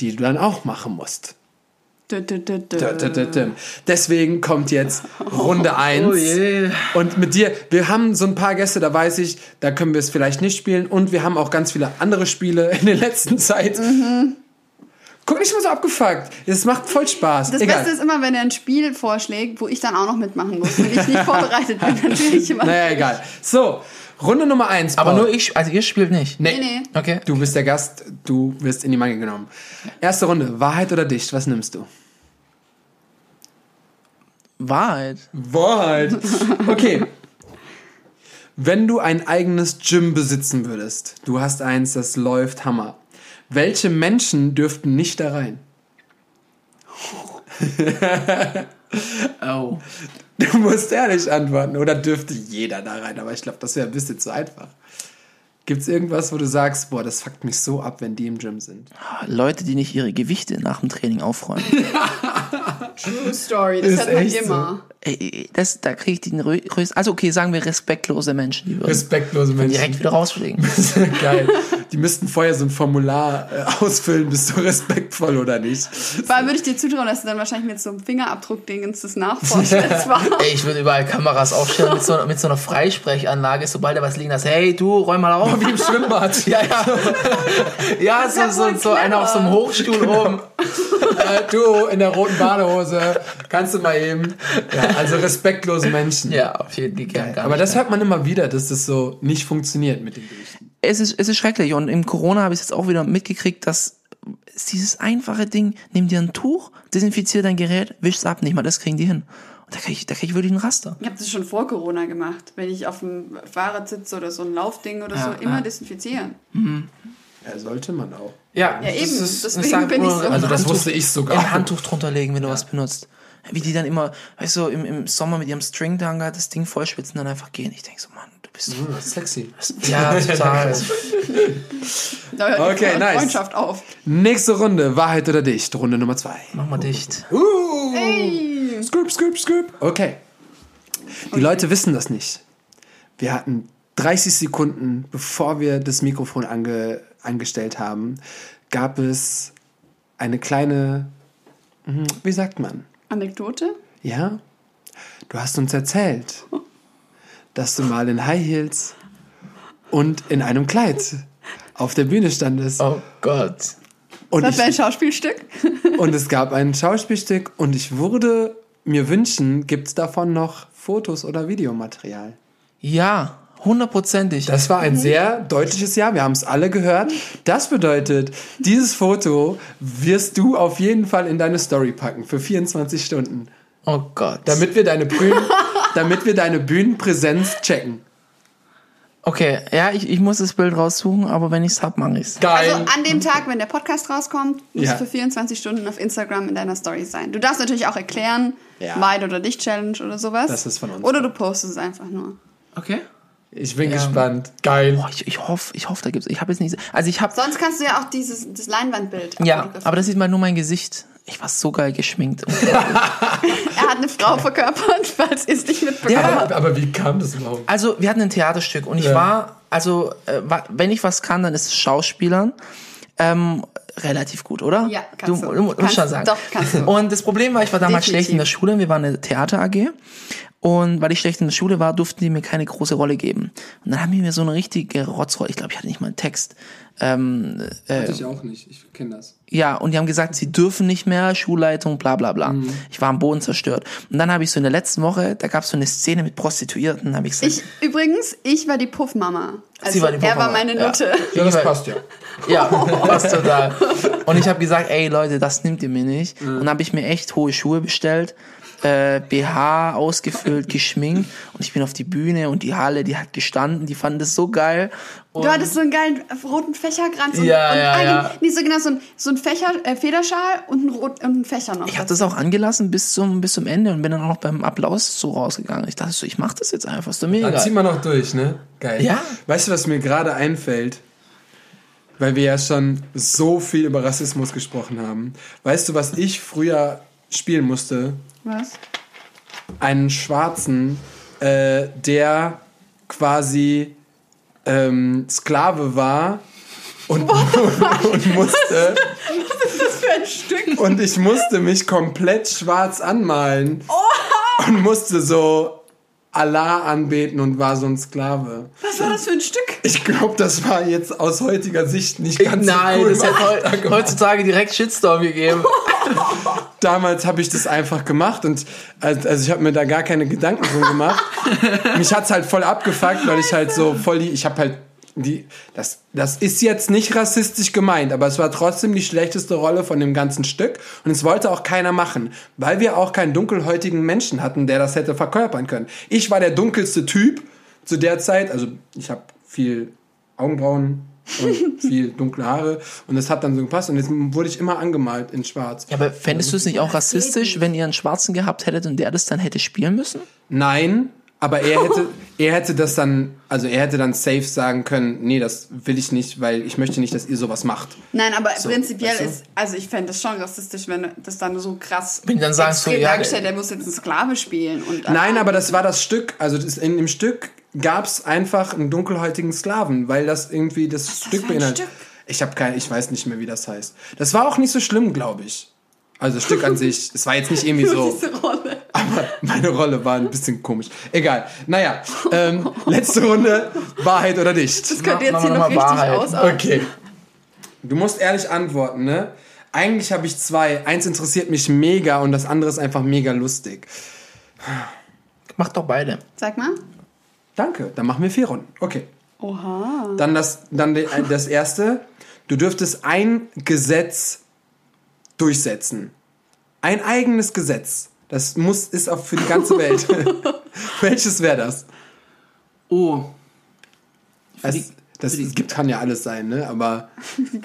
die du dann auch machen musst. Deswegen kommt jetzt Runde 1. Oh je. Und mit dir, wir haben so ein paar Gäste, da weiß ich, da können wir es vielleicht nicht spielen. Und wir haben auch ganz viele andere Spiele in der letzten Zeit. Guck nicht mal so abgefuckt. Es macht voll Spaß. Das Egal. Beste ist immer, wenn er ein Spiel vorschlägt, wo ich dann auch noch mitmachen muss, wenn ich nicht vorbereitet bin. Natürlich immer. naja, egal. So, Runde Nummer 1. Aber nur ich, also ihr spielt nicht. Nee. Nee, nee. Okay. Du bist der Gast, du wirst in die Mangel genommen. Erste Runde, Wahrheit oder Dicht, was nimmst du? Wahrheit. Wahrheit. Okay. Wenn du ein eigenes Gym besitzen würdest, du hast eins, das läuft Hammer. Welche Menschen dürften nicht da rein? Oh. Du musst ehrlich antworten. Oder dürfte jeder da rein? Aber ich glaube, das wäre ein bisschen zu einfach. Gibt es irgendwas, wo du sagst, boah, das fuckt mich so ab, wenn die im Gym sind? Leute, die nicht ihre Gewichte nach dem Training aufräumen. True Story, das Ist hört man immer. Ey, das, da kriege ich den größten. Also okay, sagen wir respektlose Menschen, die würden Respektlose Menschen. direkt wieder rausfliegen. Geil. Die müssten vorher so ein Formular äh, ausfüllen, bist du respektvoll oder nicht? Vor allem würde ich dir zutrauen, dass du dann wahrscheinlich mit so einem Fingerabdruck-Dingens das nachforschst. war. Ey, ich würde überall Kameras aufstellen mit so, mit so einer Freisprechanlage, sobald da was liegen hast. Hey, du, räum mal auf. Wie im Schwimmbad. Ja, ja. Ja, so, so, so einer auf so einem Hochstuhl oben. äh, du in der roten Badehose, kannst du mal eben. Ja, also respektlose Menschen. Ja, auf jeden Fall. Gar Aber nicht das hört man immer wieder, dass das so nicht funktioniert mit den Gewichten. es ist, es ist schrecklich. Und im Corona habe ich jetzt auch wieder mitgekriegt, dass es dieses einfache Ding, nimm dir ein Tuch, desinfizier dein Gerät, wisch's ab, nicht mal das kriegen die hin. Und da krieg ich, da krieg ich wirklich einen Raster. Ich habe das schon vor Corona gemacht. Wenn ich auf dem Fahrrad sitze oder so ein Laufding oder Ja, so, immer ja. desinfizieren. Ja, sollte man auch. Ja, Ja, eben. das ist- Deswegen bin ich so. Also das Handtuch- wusste ich sogar. Ein Handtuch drunter legen, wenn du was benutzt. Wie die dann immer, weißt du, im, im Sommer mit ihrem Stringdanger das Ding vollschwitzen und dann einfach gehen. Ich denk so, Mann, du bist so. Hm, sexy. Ja, total. Da hört die Okay, nice. Freundschaft auf. Nächste Runde, Wahrheit oder Dicht, Runde Nummer zwei. Mach mal dicht. Uh, Scoop, scoop, scoop. Okay. Die Leute wissen das nicht. Wir hatten 30 Sekunden, bevor wir das Mikrofon ange, angestellt haben, gab es eine kleine, hm, wie sagt man? Anekdote? Ja? Du hast uns erzählt, dass du mal in High Heels und in einem Kleid auf der Bühne standest. Oh Gott. Und, Das wäre ein Schauspielstück. und es gab ein Schauspielstück und ich würde mir wünschen, gibt es davon noch Fotos oder Videomaterial? Ja, hundertprozentig. Das war ein sehr deutliches Ja. Wir haben es alle gehört. Das bedeutet, dieses Foto wirst du auf jeden Fall in deine Story packen für 24 Stunden. Oh Gott. Damit wir deine, Bühnen, damit wir deine Bühnenpräsenz checken. Okay, ja, ich, ich muss das Bild raussuchen, aber wenn ich's hab, mach ich's. Geil. Also an dem Tag, wenn der Podcast rauskommt, muss Ja. für 24 Stunden auf Instagram in deiner Story sein. Du darfst natürlich auch erklären, Ja. Wahrheit oder Dich Challenge oder sowas. Das ist von uns. Oder du postest es einfach nur. Okay. Ich bin Ja. gespannt. Geil. Boah, ich, ich hoffe, ich hoffe, da gibt's. Ich habe jetzt nicht. Also ich habe. Sonst kannst du ja auch dieses das Leinwandbild Ja, aber das sieht mal nur mein Gesicht. Ich war so geil geschminkt. Er hat eine Frau verkörpert, falls ihr es nicht mitbekommen Ja. habt. Aber wie kam das überhaupt? Also wir hatten ein Theaterstück und ich Ja. war, also äh, wenn ich was kann, dann ist es Schauspielern. Ähm, relativ gut, oder? Ja, kannst du. du. musst Kannst- schon sagen. doch, kannst du. Und das Problem war, ich war damals Definitiv. schlecht in der Schule. Wir waren eine Theater AG. Und weil ich schlecht in der Schule war, durften die mir keine große Rolle geben. Und dann haben die mir so eine richtige Rotzrolle, ich glaube, ich hatte nicht mal einen Text. Ähm, äh, Ich auch nicht. Ich kenne das. ja, und die haben gesagt, sie dürfen nicht mehr, Schulleitung, bla bla bla. Mhm. Ich war am Boden zerstört. Und dann habe ich so in der letzten Woche, da gab es so eine Szene mit Prostituierten, habe ich gesagt, Ich, übrigens, ich war die Puffmama. Also Sie war die er war Puffmama, meine ja. Nutte. Ja, das Ich- passt ja. Ja, passt total. Und ich habe gesagt, ey Leute, das nimmt ihr mir nicht. Und dann habe ich mir echt hohe Schuhe bestellt, äh, BH ausgefüllt, geschminkt und ich bin auf die Bühne und die Halle, die hat gestanden, die fanden das so geil. Und Du hattest so einen geilen roten Fächerkranz und, Ja, und ja, einen, ja. nee, so genau, so ein, so ein Fächer, äh, Federschal und ein, rot, und ein Fächer noch. ich habe das auch angelassen bis zum bis zum Ende und bin dann auch noch beim Applaus so rausgegangen. Ich dachte so, ich mach das jetzt einfach, ist doch mir Dann ziehen wir noch durch, ne? Geil. Ja. Weißt du, was mir gerade einfällt? Weil wir ja schon so viel über Rassismus gesprochen haben. Weißt du, was ich früher spielen musste? Was? Einen Schwarzen, äh, der quasi ähm, Sklave war und, und musste Das für ein Stück. und ich musste mich komplett schwarz anmalen und musste so Allah anbeten und war so ein Sklave. Was war das für ein Stück? Ich glaube, das war jetzt aus heutiger Sicht nicht ganz Nein, so cool. das hat heu heutzutage direkt Shitstorm gegeben. Damals habe ich das einfach gemacht und also ich habe mir da gar keine Gedanken drum gemacht. Mich hat's halt voll abgefuckt, weil ich halt so voll die, ich habe halt die, das, das ist jetzt nicht rassistisch gemeint, aber es war trotzdem die schlechteste Rolle von dem ganzen Stück und es wollte auch keiner machen, weil wir auch keinen dunkelhäutigen Menschen hatten, der das hätte verkörpern können. Ich war der dunkelste Typ zu der Zeit, also ich habe viel Augenbrauen und viel dunkle Haare und das hat dann so gepasst und jetzt wurde ich immer angemalt in schwarz. Ja, aber fändest du es nicht auch rassistisch, wenn ihr einen Schwarzen gehabt hättet und der das dann hätte spielen müssen? Nein, aber er hätte, er hätte das dann, also er hätte dann safe sagen können, nee, das will ich nicht, weil ich möchte nicht, dass ihr sowas macht. Nein, aber prinzipiell weißt du? ist, also ich fände das schon rassistisch, wenn das dann so krass Wenn die dann sagen, so, extrem ja, dargestellt, der muss jetzt einen Sklave spielen. Und Nein, aber das war das Stück, also das, in dem Stück gab's einfach einen dunkelhäutigen Sklaven, weil das irgendwie das, das Stück beinhaltet. Stück? Ich habe kein, ich weiß nicht mehr, wie das heißt. Das war auch nicht so schlimm, glaube ich. Also das Stück an sich, es war jetzt nicht irgendwie so. Rolle. Aber meine Rolle war ein bisschen komisch. Egal. Naja, ähm, letzte Runde, Wahrheit oder nicht. Das könnte jetzt hier noch richtig Wahrheit. ausarten. Okay. Du musst ehrlich antworten, ne? Eigentlich habe ich zwei. Eins interessiert mich mega und das andere ist einfach mega lustig. Mach doch beide. Sag mal. Danke, dann machen wir vier Runden. Okay. Oha. Dann das, dann äh, das erste. Du dürftest ein Gesetz durchsetzen. Ein eigenes Gesetz. Das muss, ist auch für die ganze Welt. Welches wäre das? Oh. Es, das es gibt, kann ja alles sein, ne? Aber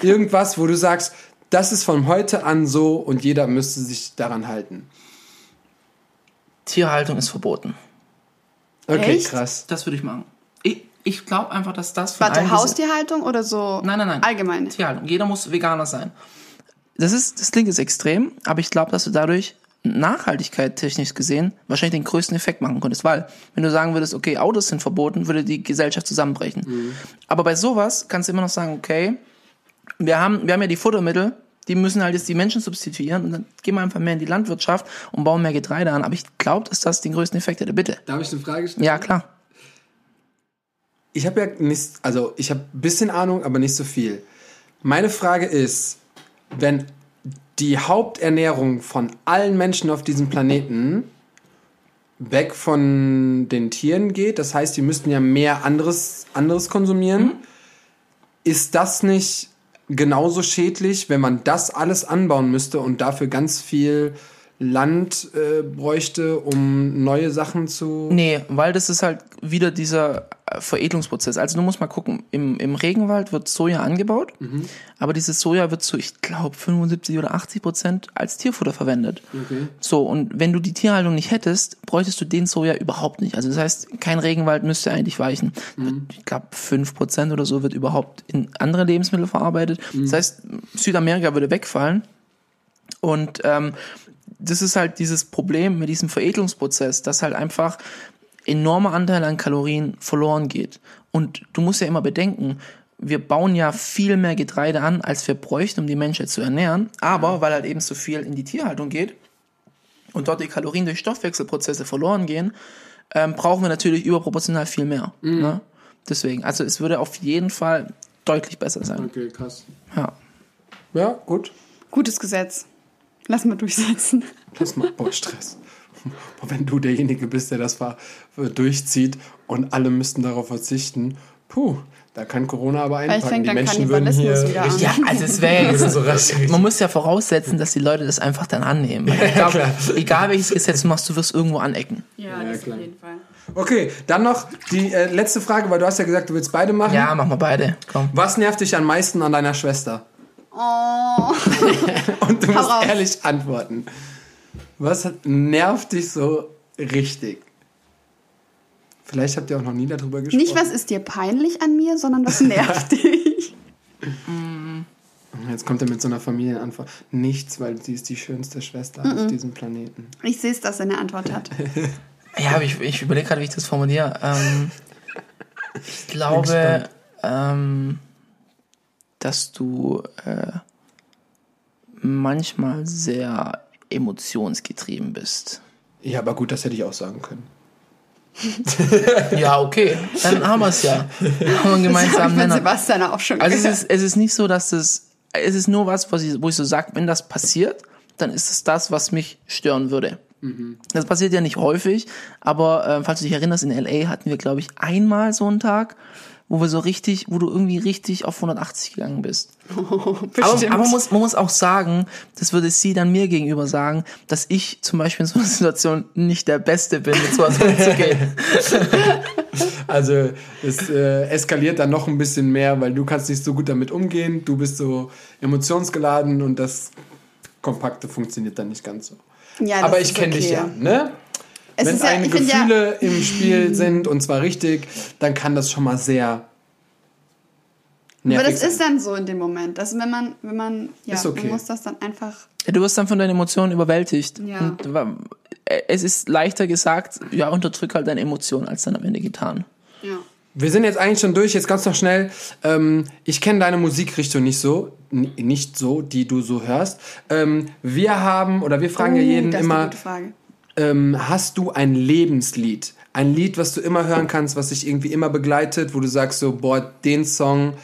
irgendwas, wo du sagst, das ist von heute an so und jeder müsste sich daran halten. Tierhaltung ist verboten. Okay, Echt? krass. Das würde ich machen. Ich, ich glaube einfach, dass das von Warte, allen Haustierhaltung oder so Nein, nein, nein. allgemein? Tierhaltung. Jeder muss Veganer sein. Das ist, das klingt jetzt extrem, aber ich glaube, dass du dadurch Nachhaltigkeit technisch gesehen wahrscheinlich den größten Effekt machen könntest, weil wenn du sagen würdest, okay, Autos sind verboten, würde die Gesellschaft zusammenbrechen. Aber bei sowas kannst du immer noch sagen, okay, wir haben, wir haben ja die Futtermittel, die müssen halt jetzt die Menschen substituieren und dann gehen wir einfach mehr in die Landwirtschaft und bauen mehr Getreide an. Aber ich glaube, dass das den größten Effekt hätte. Bitte. Darf ich eine Frage stellen? Ja, klar. Ich habe ja nicht, also ich habe ein bisschen Ahnung, aber nicht so viel. Meine Frage ist, wenn die Haupternährung von allen Menschen auf diesem Planeten weg von den Tieren geht, das heißt, die müssten ja mehr anderes, anderes konsumieren, ist das nicht genauso schädlich, wenn man das alles anbauen müsste und dafür ganz viel Land äh, bräuchte, um neue Sachen zu... Nee, weil das ist halt wieder dieser äh, Veredelungsprozess. Also du musst mal gucken, im, im Regenwald wird Soja angebaut, aber dieses Soja wird zu, ich glaube, 75 oder 80 Prozent als Tierfutter verwendet. Okay. So, und wenn du die Tierhaltung nicht hättest, bräuchtest du den Soja überhaupt nicht. Also das heißt, kein Regenwald müsste eigentlich weichen. Ich glaube, 5 Prozent oder so wird überhaupt in andere Lebensmittel verarbeitet. Das heißt, Südamerika würde wegfallen. Und ähm, das ist halt dieses Problem mit diesem Veredelungsprozess, dass halt einfach enormer Anteil an Kalorien verloren geht. Und du musst ja immer bedenken, wir bauen ja viel mehr Getreide an, als wir bräuchten, um die Menschheit zu ernähren. Aber weil halt eben so viel in die Tierhaltung geht und dort die Kalorien durch Stoffwechselprozesse verloren gehen, ähm, brauchen wir natürlich überproportional viel mehr. Ne? Deswegen, also es würde auf jeden Fall deutlich besser sein. Okay, krass. Ja. Ja, gut. Gutes Gesetz. Lass mal durchsetzen. Das macht boah, Stress. Boah, Wenn du derjenige bist, der das war, durchzieht und alle müssten darauf verzichten, puh, da kann Corona aber einpacken. Die Menschen würden hier wieder an. richtig- Ja, also es wäre jetzt so rasch- Man muss ja voraussetzen, dass die Leute das einfach dann annehmen. Ich glaube, egal welches Gesetz du machst, du wirst irgendwo anecken. Ja, Ja, das klar. auf jeden Fall. Okay, dann noch die äh, letzte Frage, weil du hast ja gesagt, du willst beide machen. Ja, machen wir beide. Komm. Was nervt dich am meisten an deiner Schwester? Oh. Und du musst raus. ehrlich antworten. Was hat- nervt dich so richtig? Vielleicht habt ihr auch noch nie darüber gesprochen. Nicht, was ist dir peinlich an mir, sondern was nervt dich. Jetzt kommt er mit so einer Familienantwort. Nichts, weil sie ist die schönste Schwester auf diesem Planeten. Ich sehe es, dass er eine Antwort hat. Ja, aber ich, ich überlege gerade, wie ich das formuliere. Ähm, ich glaube, ähm, dass du äh, manchmal sehr emotionsgetrieben bist. Ja, aber gut, das hätte ich auch sagen können. Ja, okay, dann haben wir es ja. Haben wir mit Nenner. Sebastian auch schon Also es ist, es ist nicht so, dass das, es ist nur was, was ich, wo ich so sage, wenn das passiert, dann ist es das, was mich stören würde. Das passiert ja nicht häufig, aber äh, falls du dich erinnerst, in LA hatten wir, glaube ich, einmal so einen Tag, wo wir so richtig, wo du irgendwie richtig auf 180 gegangen bist. Aber, Bestimmt. aber man, muss, man muss auch sagen, das würde sie dann mir gegenüber sagen, dass ich zum Beispiel in so einer Situation nicht der Beste bin, mit sowas umzugehen. Also es äh, eskaliert dann noch ein bisschen mehr, weil du kannst nicht so gut damit umgehen. Du bist so emotionsgeladen und das Kompakte funktioniert dann nicht ganz so. Ja, Aber ich kenne dich okay. ja, ne? Es Wenn ich finde ja, Gefühle im Spiel sind und zwar richtig, dann kann das schon mal sehr aber das sein. ist dann so in dem Moment. dass wenn man, wenn man, ja, Ist okay. man muss das dann einfach. Ja, du wirst dann von deinen Emotionen überwältigt. Ja. Und äh, es ist leichter gesagt, ja, unterdrück halt deine Emotionen, als dann am Ende getan. Ja. Wir sind jetzt eigentlich schon durch, jetzt ganz noch schnell. Ähm, ich kenne deine Musikrichtung nicht so, nicht so, die du so hörst. Ähm, wir haben, oder wir fragen ja Uh, jeden das ist eine immer, gute Frage. Ähm, hast du ein Lebenslied? Ein Lied, was du immer hören kannst, was dich irgendwie immer begleitet, wo du sagst so, boah, den Song,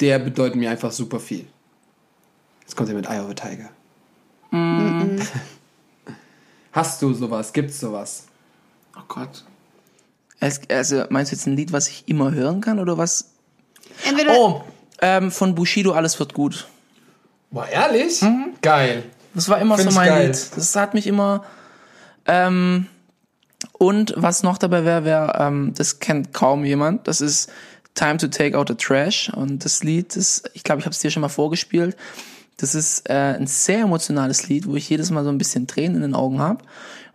der bedeutet mir einfach super viel. Jetzt kommt er mit Eye of a Tiger. Hast du sowas? Gibt's sowas? Oh Gott. Es, also, meinst du jetzt ein Lied, was ich immer hören kann, oder was? Entweder Oh, ähm, von Bushido, Alles wird gut. Boah, ehrlich? Geil. Das war immer Find so mein geil. Lied. Das hat mich immer. Ähm, und was noch dabei wäre, wäre, ähm, das kennt kaum jemand. Das ist Time to Take Out the Trash. Und das Lied, das, ich glaube, ich habe es dir schon mal vorgespielt. Das ist äh, ein sehr emotionales Lied, wo ich jedes Mal so ein bisschen Tränen in den Augen habe.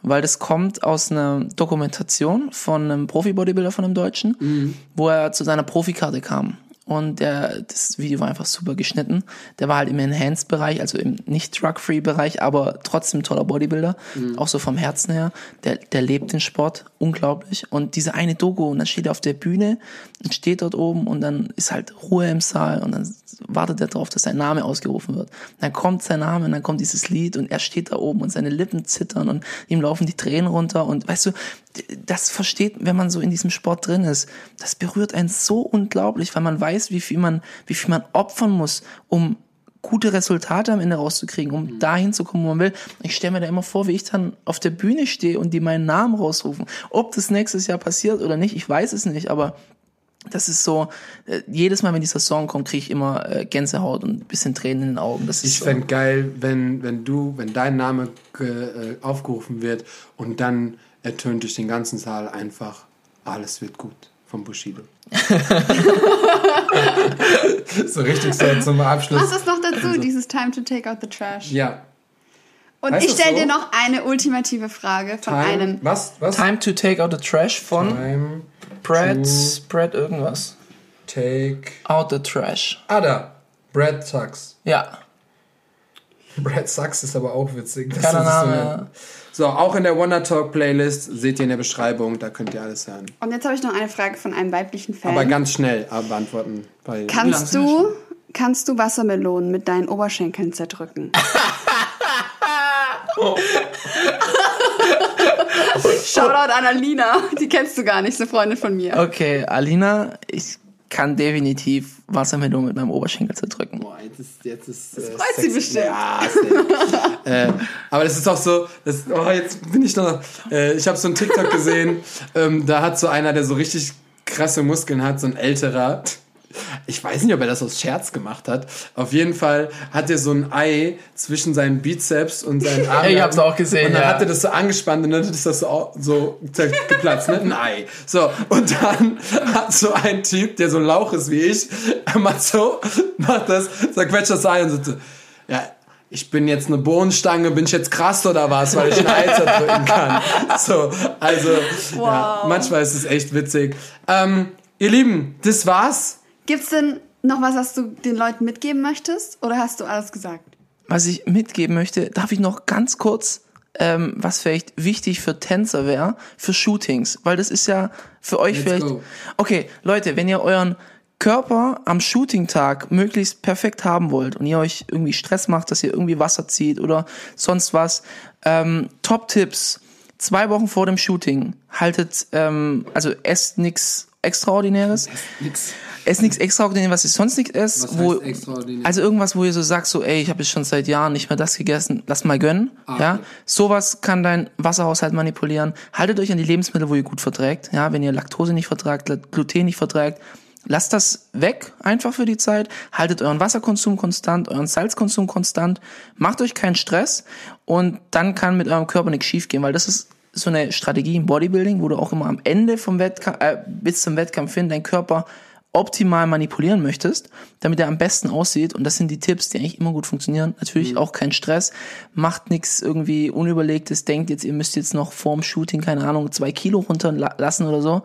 weil das kommt aus einer Dokumentation von einem Profi-Bodybuilder von einem Deutschen, wo er zu seiner Profikarte kam. Und der, das Video war einfach super geschnitten. Der war halt im Enhanced-Bereich, also im nicht-Drug-Free-Bereich, aber trotzdem toller Bodybuilder. Auch so vom Herzen her. Der, der lebt den Sport unglaublich. Und diese eine Doku, und dann steht er auf der Bühne und steht dort oben und dann ist halt Ruhe im Saal und dann wartet er darauf, dass sein Name ausgerufen wird. Dann kommt sein Name und dann kommt dieses Lied und er steht da oben und seine Lippen zittern und ihm laufen die Tränen runter und weißt du, das versteht, wenn man so in diesem Sport drin ist, das berührt einen so unglaublich, weil man weiß, wie viel man, wie viel man opfern muss, um gute Resultate am Ende rauszukriegen, um dahin zu kommen, wo man will. Ich stelle mir da immer vor, wie ich dann auf der Bühne stehe und die meinen Namen rausrufen. Ob das nächstes Jahr passiert oder nicht, ich weiß es nicht, aber das ist so, äh, jedes Mal, wenn dieser Song kommt, kriege ich immer äh, Gänsehaut und ein bisschen Tränen in den Augen. Das ist Ich so. fände geil, wenn, wenn du, wenn dein Name äh, aufgerufen wird und dann ertönt durch den ganzen Saal einfach alles wird gut vom Bushido. so richtig so zum Abschluss. Was ist noch dazu, dieses Time to take out the trash? Ja. Und Heißt ich das stelle so? dir noch eine ultimative Frage von einem. Was? Was? Time to take out the trash von Time Brad, Brad irgendwas. take. Out the trash. Ah, da. Brad Sucks. Ja. Brad Sucks ist aber auch witzig. Das Keiner ist so, Name. eine- so, auch in der Wonder Talk Playlist seht ihr in der Beschreibung, da könnt ihr alles hören. Und jetzt habe ich noch eine Frage von einem weiblichen Fan. Aber ganz schnell äh, beantworten. Weil kannst du, kannst du Wassermelonen mit deinen Oberschenkeln zerdrücken? Shoutout an Alina, die kennst du gar nicht, so Freundin von mir. Okay, Alina, ich kann definitiv Wassermelonen mit meinem Oberschenkel zerdrücken. Boah, jetzt ist, jetzt ist, äh, freut sie bestimmt. Ja, äh, aber das ist auch so, das, oh, jetzt bin ich noch, äh, ich habe so einen TikTok gesehen, ähm, da hat so einer, der so richtig krasse Muskeln hat, so ein älterer, ich weiß nicht, ob er das aus Scherz gemacht hat, auf jeden Fall hat er so ein Ei zwischen seinen Bizeps und seinen Armen. Ich hab's auch gesehen, Und dann ja. hat er das so angespannt und dann ist das so, so geplatzt, ne? Ein Ei. So, und dann hat so ein Typ, der so lauch ist wie ich, macht so, macht das, zerquetscht das Ei und sagt so, ja, ich bin jetzt eine Bohnenstange, bin ich jetzt krass oder was, weil ich ein Ei zerdrücken kann. So, also, ja, Wow. manchmal ist es echt witzig. Ähm, ihr Lieben, das war's. Gibt's denn noch was, was du den Leuten mitgeben möchtest? Oder hast du alles gesagt? Was ich mitgeben möchte, darf ich noch ganz kurz, ähm, was vielleicht wichtig für Tänzer wäre, für Shootings, weil das ist ja für euch Let's vielleicht. go. Okay, Leute, wenn ihr euren Körper am Shooting-Tag möglichst perfekt haben wollt und ihr euch irgendwie Stress macht, dass ihr irgendwie Wasser zieht oder sonst was, ähm, Top-Tipps. Zwei Wochen vor dem Shooting haltet, ähm, also esst nichts Extraordinäres. Nix. Esst nichts Extraordinäres, was ihr sonst nicht esst. Was wo, extraordinär? Also irgendwas, wo ihr so sagst, so, ey, ich habe jetzt schon seit Jahren nicht mehr das gegessen, lass mal gönnen. ja, okay. sowas kann dein Wasserhaushalt manipulieren. Haltet euch an die Lebensmittel, wo ihr gut verträgt. Ja, wenn ihr Laktose nicht vertragt, Gluten nicht verträgt, lasst das weg einfach für die Zeit. Haltet euren Wasserkonsum konstant, euren Salzkonsum konstant. Macht euch keinen Stress und dann kann mit eurem Körper nichts schiefgehen, weil das ist so eine Strategie im Bodybuilding, wo du auch immer am Ende vom Wettkampf, äh, bis zum Wettkampf hin, deinen Körper optimal manipulieren möchtest, damit er am besten aussieht. Und das sind die Tipps, die eigentlich immer gut funktionieren. Natürlich auch kein Stress. Macht nichts irgendwie Unüberlegtes. Denkt jetzt, ihr müsst jetzt noch vorm Shooting, keine Ahnung, zwei Kilo runterlassen oder so.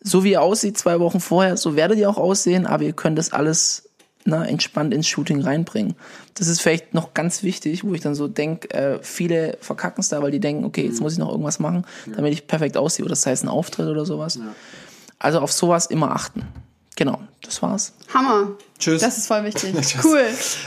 So wie ihr aussieht, zwei Wochen vorher, so werdet ihr auch aussehen, aber ihr könnt das alles ne, entspannt ins Shooting reinbringen. Das ist vielleicht noch ganz wichtig, wo ich dann so denke, äh, viele verkacken es da, weil die denken, okay, jetzt muss ich noch irgendwas machen, damit ich perfekt aussehe. Oder das heißt ein Auftritt oder sowas. Also auf sowas immer achten. Genau, das war's. Hammer. Tschüss. Das ist voll wichtig. Cool.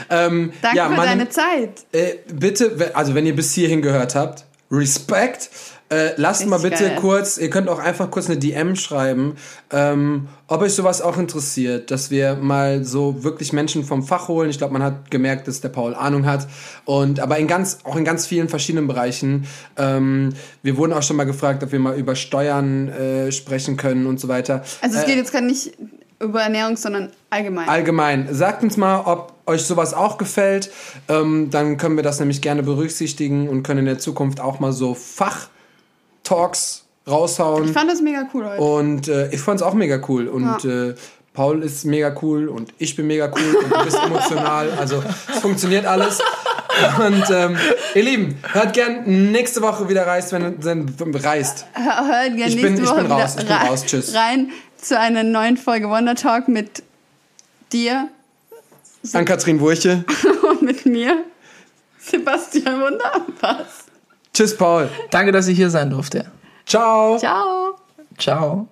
Ähm, Danke ja, für meine- deine Zeit. Äh, bitte, also wenn ihr bis hierhin gehört habt, Respekt. Äh, lasst mal Richtig bitte geil. kurz, ihr könnt auch einfach kurz eine DM schreiben, ähm, ob euch sowas auch interessiert, dass wir mal so wirklich Menschen vom Fach holen. Ich glaube, man hat gemerkt, dass der Paul Ahnung hat. Und aber in ganz, auch in ganz vielen verschiedenen Bereichen. Ähm, wir wurden auch schon mal gefragt, ob wir mal über Steuern äh, sprechen können und so weiter. Also es Äh, geht jetzt gar nicht über Ernährung, sondern allgemein. Allgemein. Sagt uns mal, ob euch sowas auch gefällt. Ähm, dann können wir das nämlich gerne berücksichtigen und können in der Zukunft auch mal so Fach-Talks ich raushauen. fand das mega cool heute. Und äh, ich fand es auch mega cool. Und äh, Paul ist mega cool und ich bin mega cool und du bist emotional. Also es funktioniert alles. Und ähm, ihr Lieben, hört gern nächste Woche wieder reist, wenn wenn reist. Hört gerne Ich nächste bin- ich Woche bin raus, ich bin raus, tschüss. rein zu einer neuen Folge Wonder Talk mit dir An Katrin Wurche. und mit mir, Sebastian Wunder. Was? Tschüss, Paul. Danke, dass ich hier sein durfte. Ciao. Ciao. Ciao.